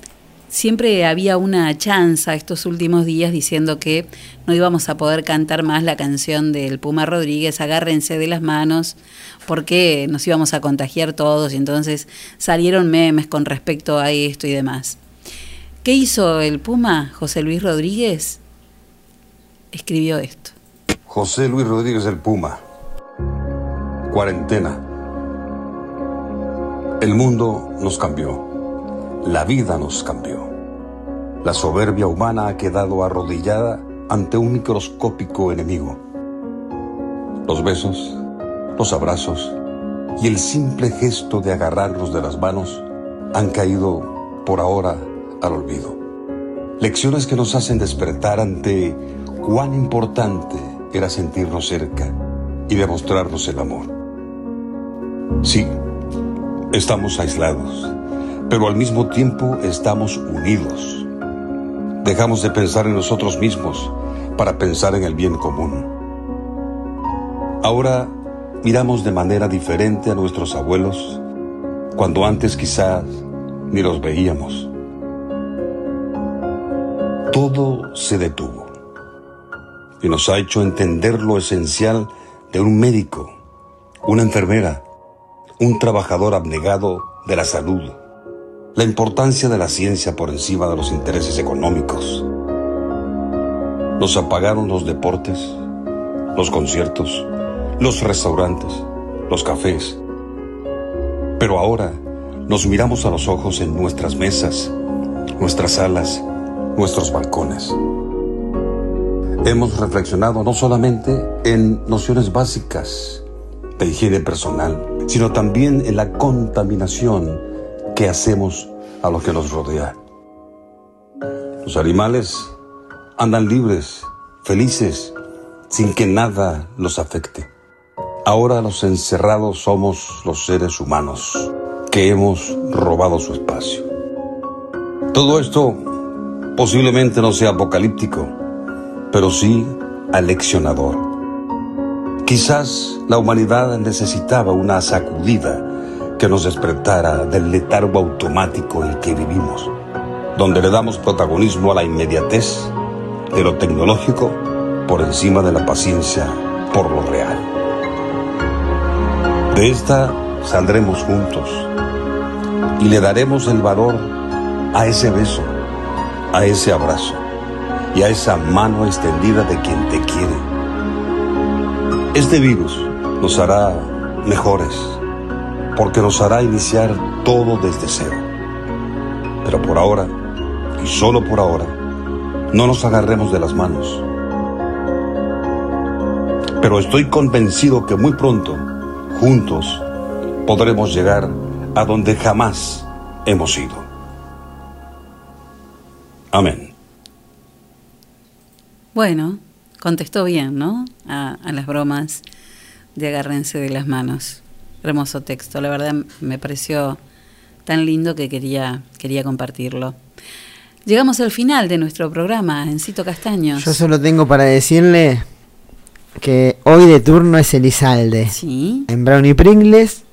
siempre había una chanza estos últimos días diciendo que no íbamos a poder cantar más la canción del Puma Rodríguez, agárrense de las manos, porque nos íbamos a contagiar todos y entonces salieron memes con respecto a esto y demás. ¿Qué hizo el Puma, José Luis Rodríguez? Escribió esto. José Luis Rodríguez el Puma. Cuarentena. El mundo nos cambió. La vida nos cambió. La soberbia humana ha quedado arrodillada ante un microscópico enemigo. Los besos, los abrazos y el simple gesto de agarrarnos de las manos han caído por ahora al olvido. Lecciones que nos hacen despertar ante cuán importante era sentirnos cerca y demostrarnos el amor. Sí, estamos aislados, pero al mismo tiempo estamos unidos. Dejamos de pensar en nosotros mismos para pensar en el bien común. Ahora miramos de manera diferente a nuestros abuelos cuando antes quizás ni los veíamos. Todo se detuvo y nos ha hecho entender lo esencial de un médico, una enfermera, un trabajador abnegado de la salud, la importancia de la ciencia por encima de los intereses económicos. Nos apagaron los deportes, los conciertos, los restaurantes, los cafés. Pero ahora nos miramos a los ojos en nuestras mesas, nuestras salas, nuestros balcones. Hemos reflexionado no solamente en nociones básicas de higiene personal, sino también en la contaminación que hacemos a lo que nos rodea. Los animales andan libres, felices, sin que nada los afecte. Ahora los encerrados somos los seres humanos que hemos robado su espacio. Todo esto posiblemente no sea apocalíptico, pero sí aleccionador. Quizás la humanidad necesitaba una sacudida que nos despertara del letargo automático en que vivimos, donde le damos protagonismo a la inmediatez de lo tecnológico por encima de la paciencia por lo real. De esta saldremos juntos y le daremos el valor a ese beso, a ese abrazo y a esa mano extendida de quien te quiere. Este virus nos hará mejores porque nos hará iniciar todo desde cero. Pero por ahora, y solo por ahora, no nos agarremos de las manos. Pero estoy convencido que muy pronto, juntos, podremos llegar a donde jamás hemos ido. Amén. Bueno, contestó bien, ¿no? A, a las bromas de agárrense de las manos. Hermoso texto, la verdad me pareció tan lindo que quería, quería compartirlo. Llegamos al final de nuestro programa, Encito Castaños. Yo solo tengo para decirle que hoy de turno es Elizalde. Sí. En Brownie Pringles.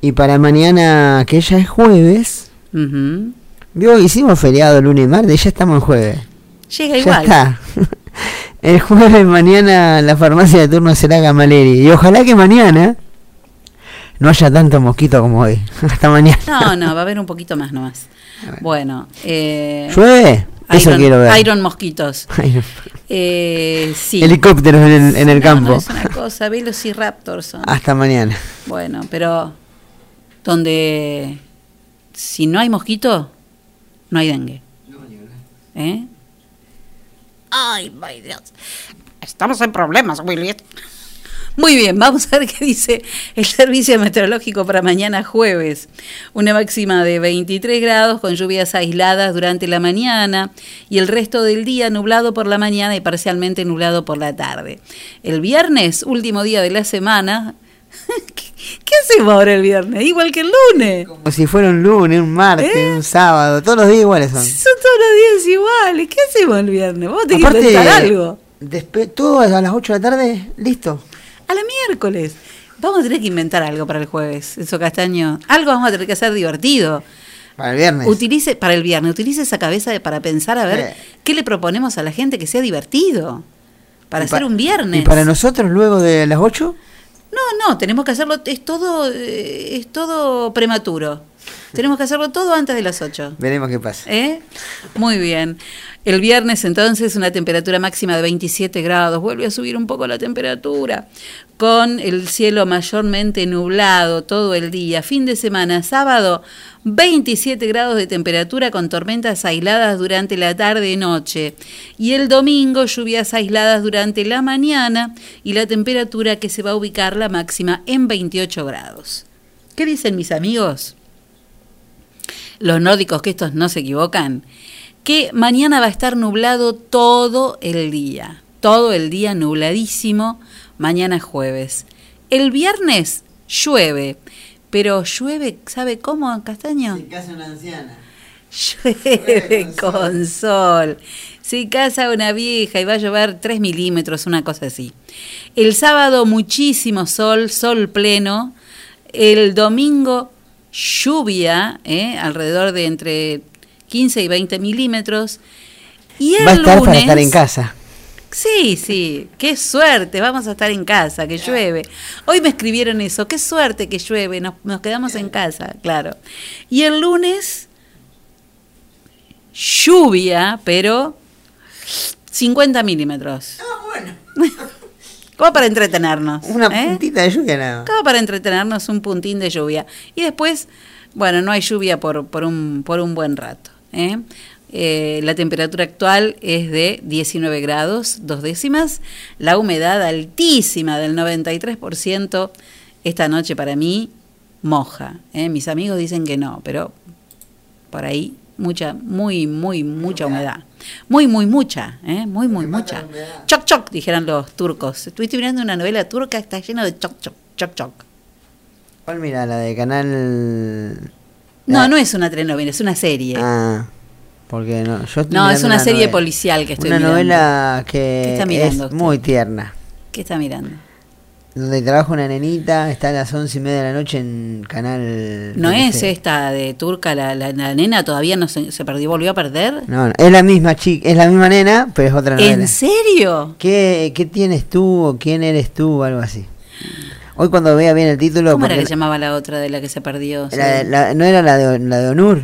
Y para mañana, que ya es jueves. Ujú. Vio, hicimos feriado lunes y martes, ya estamos en jueves. Llega Ya igual. está. El jueves mañana la farmacia de turno será Gamaleri. Y ojalá que mañana no haya tanto mosquito como hoy. Hasta mañana. No, no, va a haber un poquito más nomás. Bueno. Eh, ¿Llueve? Eso Iron- quiero ver. Iron Mosquitos. Iron- Eh, sí. Helicópteros en el, en el No, campo. no, es una cosa, Velociraptors son. Hasta mañana. Bueno, pero donde si no hay mosquito, no hay dengue. ¿Eh? Ay, my Dios. Estamos en problemas, Willy. Muy bien, vamos a ver qué dice el servicio meteorológico para mañana jueves. Una máxima de 23 grados con lluvias aisladas durante la mañana y el resto del día nublado por la mañana y parcialmente nublado por la tarde. El viernes, último día de la semana. ¿Qué, qué hacemos ahora el viernes? Igual que el lunes. Como si fuera un lunes, un martes, un sábado. Todos los días iguales son. Son todos los días iguales. ¿Qué hacemos el viernes? Vamos a tener que algo. despe- todo a las 8 de la tarde, listo. A la miércoles. Vamos a tener que inventar algo para el jueves, eso castaño. Algo vamos a tener que hacer divertido. Para el viernes. Utilice, para el viernes, utilice esa cabeza de- para pensar a ver qué le proponemos a la gente que sea divertido. Para Y pa- hacer un viernes. ¿Y para nosotros luego de las 8? No, no, tenemos que hacerlo, es todo, eh, es todo prematuro. Tenemos que hacerlo todo antes de las 8. Veremos qué pasa. ¿Eh? Muy bien. El viernes entonces una temperatura máxima de 27 grados. Vuelve a subir un poco la temperatura. Con el cielo mayormente nublado todo el día. Fin de semana, sábado, 27 grados de temperatura con tormentas aisladas durante la tarde y noche. Y el domingo lluvias aisladas durante la mañana y la temperatura que se va a ubicar la máxima en 28 grados. ¿Qué dicen mis amigos? Los nórdicos, que estos no se equivocan, que mañana va a estar nublado todo el día, todo el día nubladísimo, mañana es jueves. El viernes llueve, pero llueve, ¿sabe cómo, Castaño? casa una anciana. Llueve con sol. Si casa una vieja y va a llover 3 milímetros, una cosa así. El sábado muchísimo sol, sol pleno. El domingo lluvia, ¿eh? alrededor de entre 15 y 20 milímetros. Y el Va a estar lunes, para estar en casa. Sí, sí, qué suerte, vamos a estar en casa, que llueve. Hoy me escribieron eso, qué suerte que llueve, nos, nos quedamos en casa, claro. Y el lunes, lluvia, pero 50 milímetros. Ah, bueno. Como para entretenernos. Una ¿eh? puntita de lluvia nada. Como para entretenernos un puntín de lluvia. Y después, bueno, no hay lluvia por, por, un, por un buen rato. ¿eh? Eh, la temperatura actual es de 19 grados, dos décimas. La humedad altísima del 93%. Esta noche para mí moja. ¿eh? Mis amigos dicen que no, pero por ahí mucha, muy, muy, mucha humedad. Muy, muy, mucha, ¿eh? muy, muy, mucha. Choc, choc, dijeron los turcos. Estuviste mirando una novela turca, está lleno de choc, choc, choc, choc. ¿Cuál mira? La de canal. No, no es una telenovela, es una serie. Ah, porque no. Yo estoy no, es una serie novela. policial que estoy Una mirando. novela ¿Qué que está mirando es usted? muy tierna. ¿Qué está mirando? Donde trabaja una nenita, está a las once y media de la noche en canal. ¿No es esta de turca, la, la, la nena todavía no se, se perdió, volvió a perder? No, no, es la misma chica, es la misma nena, pero es otra novela. ¿En serio? ¿Qué, ¿Qué tienes tú o quién eres tú o algo así? Hoy cuando vea bien el título... ¿Cómo era que llamaba la otra de la que se perdió? la- la- ¿No era la de, la de Onur?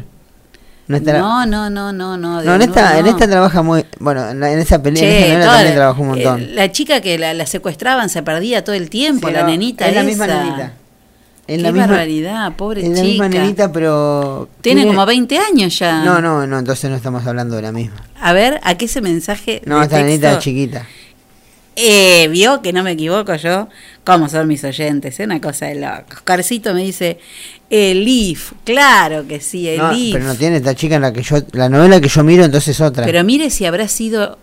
No, estará- No, no, no, no, no. en esta, en esta trabaja muy... Bueno, en, la- en esa película, en esa novela también la- trabajó un montón. eh, la chica que la, la secuestraban se perdía todo el tiempo, Sí, la nenita es la esa. misma nenita. Es Qué la misma- barbaridad, pobre la chica. misma nenita, pero... Tiene como 20 años ya. No, no, no, entonces no estamos hablando de la misma. A ver, ¿a qué ese mensaje No, de esta texto? nenita es chiquita. Eh, vio que no me equivoco yo. ¿Cómo son mis oyentes? Es una cosa de loco. Oscarcito me dice, Elif. Claro que sí, No, Elif. pero no tiene esta chica en la que yo... La novela que yo miro entonces es otra. Pero mire si habrá sido,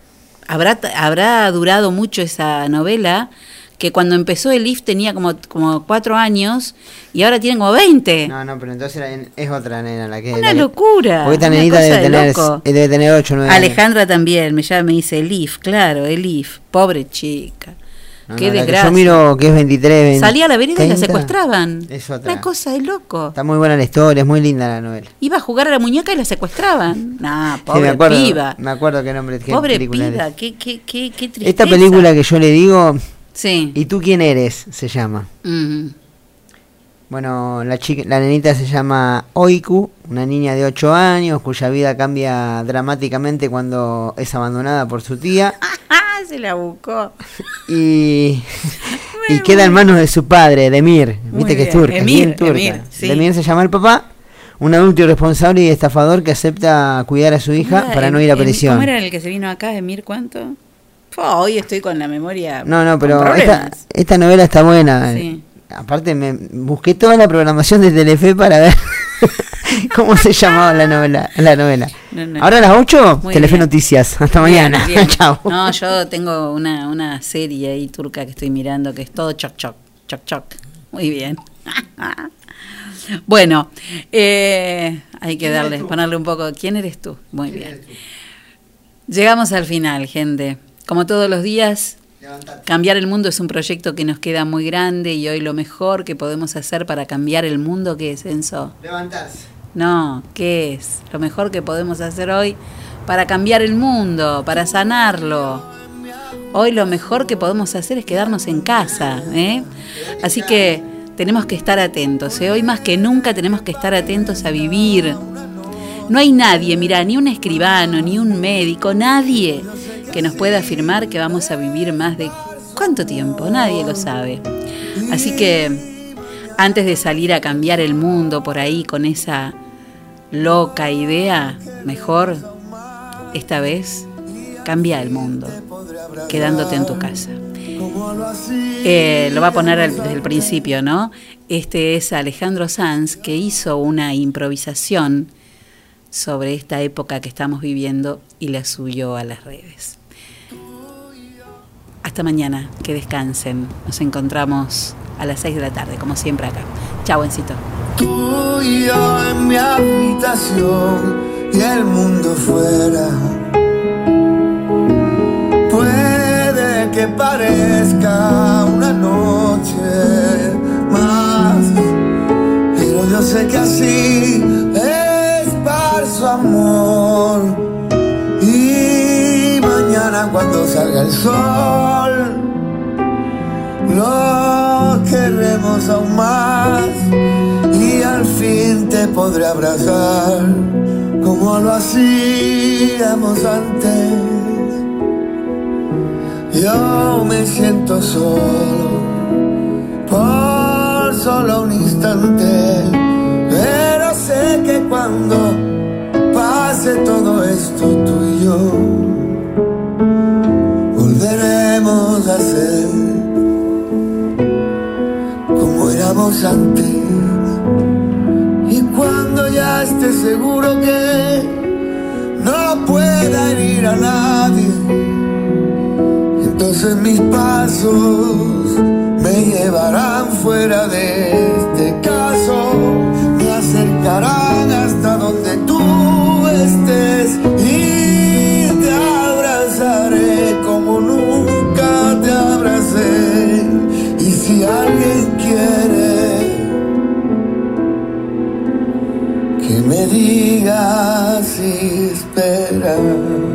habrá, habrá durado mucho esa novela, que cuando empezó el IF tenía como, como cuatro años y ahora tiene como 20. No, no, pero entonces es otra nena la que... Una la que- locura. Porque esta nenita debe de tener, eh, debe tener 8 o 9 Alejandra también me llama, me dice Elif, claro, Elif, pobre chica. Qué desgracia. Yo miro que es 23, 20, Salía a la vereda y la 30. secuestraban. Es otra. Una cosa de loco. Está muy buena la historia, es muy linda la novela. Iba a jugar a la muñeca y la secuestraban. Nah, Sí, pobre me acuerdo, piba. Me acuerdo qué nombre qué Pobre piba, qué, qué, qué, qué tristeza. Esta película que yo le digo, Sí. ¿y tú quién eres? Se llama. Mm. Bueno, la chica, la nenita se llama Oiku, una niña de 8 años cuya vida cambia dramáticamente cuando es abandonada por su tía Ah, se la buscó. y, y queda en manos de su padre, Demir. Muy Viste que es turca, es Emir, bien turca. Emir, sí. Demir se llama el papá, un adulto irresponsable y estafador que acepta cuidar a su hija para no ir a prisión. ¿Cómo era el que se vino acá, Emir? ¿Cuánto? Hoy estoy con la memoria. No, no, pero esta, novela está buena. Sí. Aparte, me busqué toda la programación de Telefe para ver cómo se llamaba la novela. La novela. No, no. Ahora a las 8, Muy Telefe bien. Noticias. Hasta Bien, mañana. bien. Chao. No, yo tengo una, una serie ahí turca que estoy mirando que es todo choc choc, choc choc. Muy bien. bueno, eh, hay que darle, ponerle un poco. ¿Quién eres tú? Muy bien. Llegamos al final, gente. Como todos los días, cambiar el mundo es un proyecto que nos queda muy grande y hoy lo mejor que podemos hacer para cambiar el mundo, ¿qué es, Enzo? Levantarse. No, ¿qué es? Lo mejor que podemos hacer hoy para cambiar el mundo, para sanarlo. Hoy lo mejor que podemos hacer es quedarnos en casa. ¿eh? Así que tenemos que estar atentos. ¿eh? Hoy más que nunca tenemos que estar atentos a vivir. No hay nadie, mira, ni un escribano, ni un médico, nadie que nos pueda afirmar que vamos a vivir más de cuánto tiempo. Nadie lo sabe. Así que antes de salir a cambiar el mundo por ahí con esa loca idea, mejor esta vez cambia el mundo, quedándote en tu casa. Eh, lo va a poner al- desde el principio, ¿no? Este es Alejandro Sanz que hizo una improvisación sobre esta época que estamos viviendo y la subió a las redes. Hasta mañana, que descansen. Nos encontramos a las 6 de la tarde, como siempre acá. Chao, Encito. Tú y yo en mi habitación y el mundo fuera. Puede que parezca una noche más, pero yo sé que así Y mañana cuando salga el sol, lo queremos aún más. Y al fin te podré abrazar como lo hacíamos antes. Yo me siento solo por solo un instante, pero sé que cuando esto tú y yo volveremos a ser como éramos antes. Y cuando ya esté seguro que no pueda herir a nadie, entonces mis pasos me llevarán fuera de este caso, me acercarán que me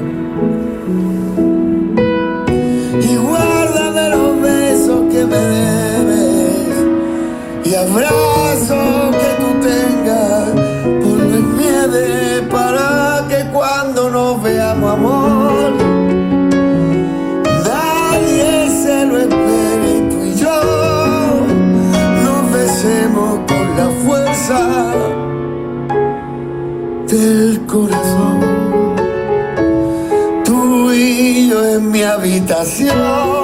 del corazón. Tú y yo en mi habitación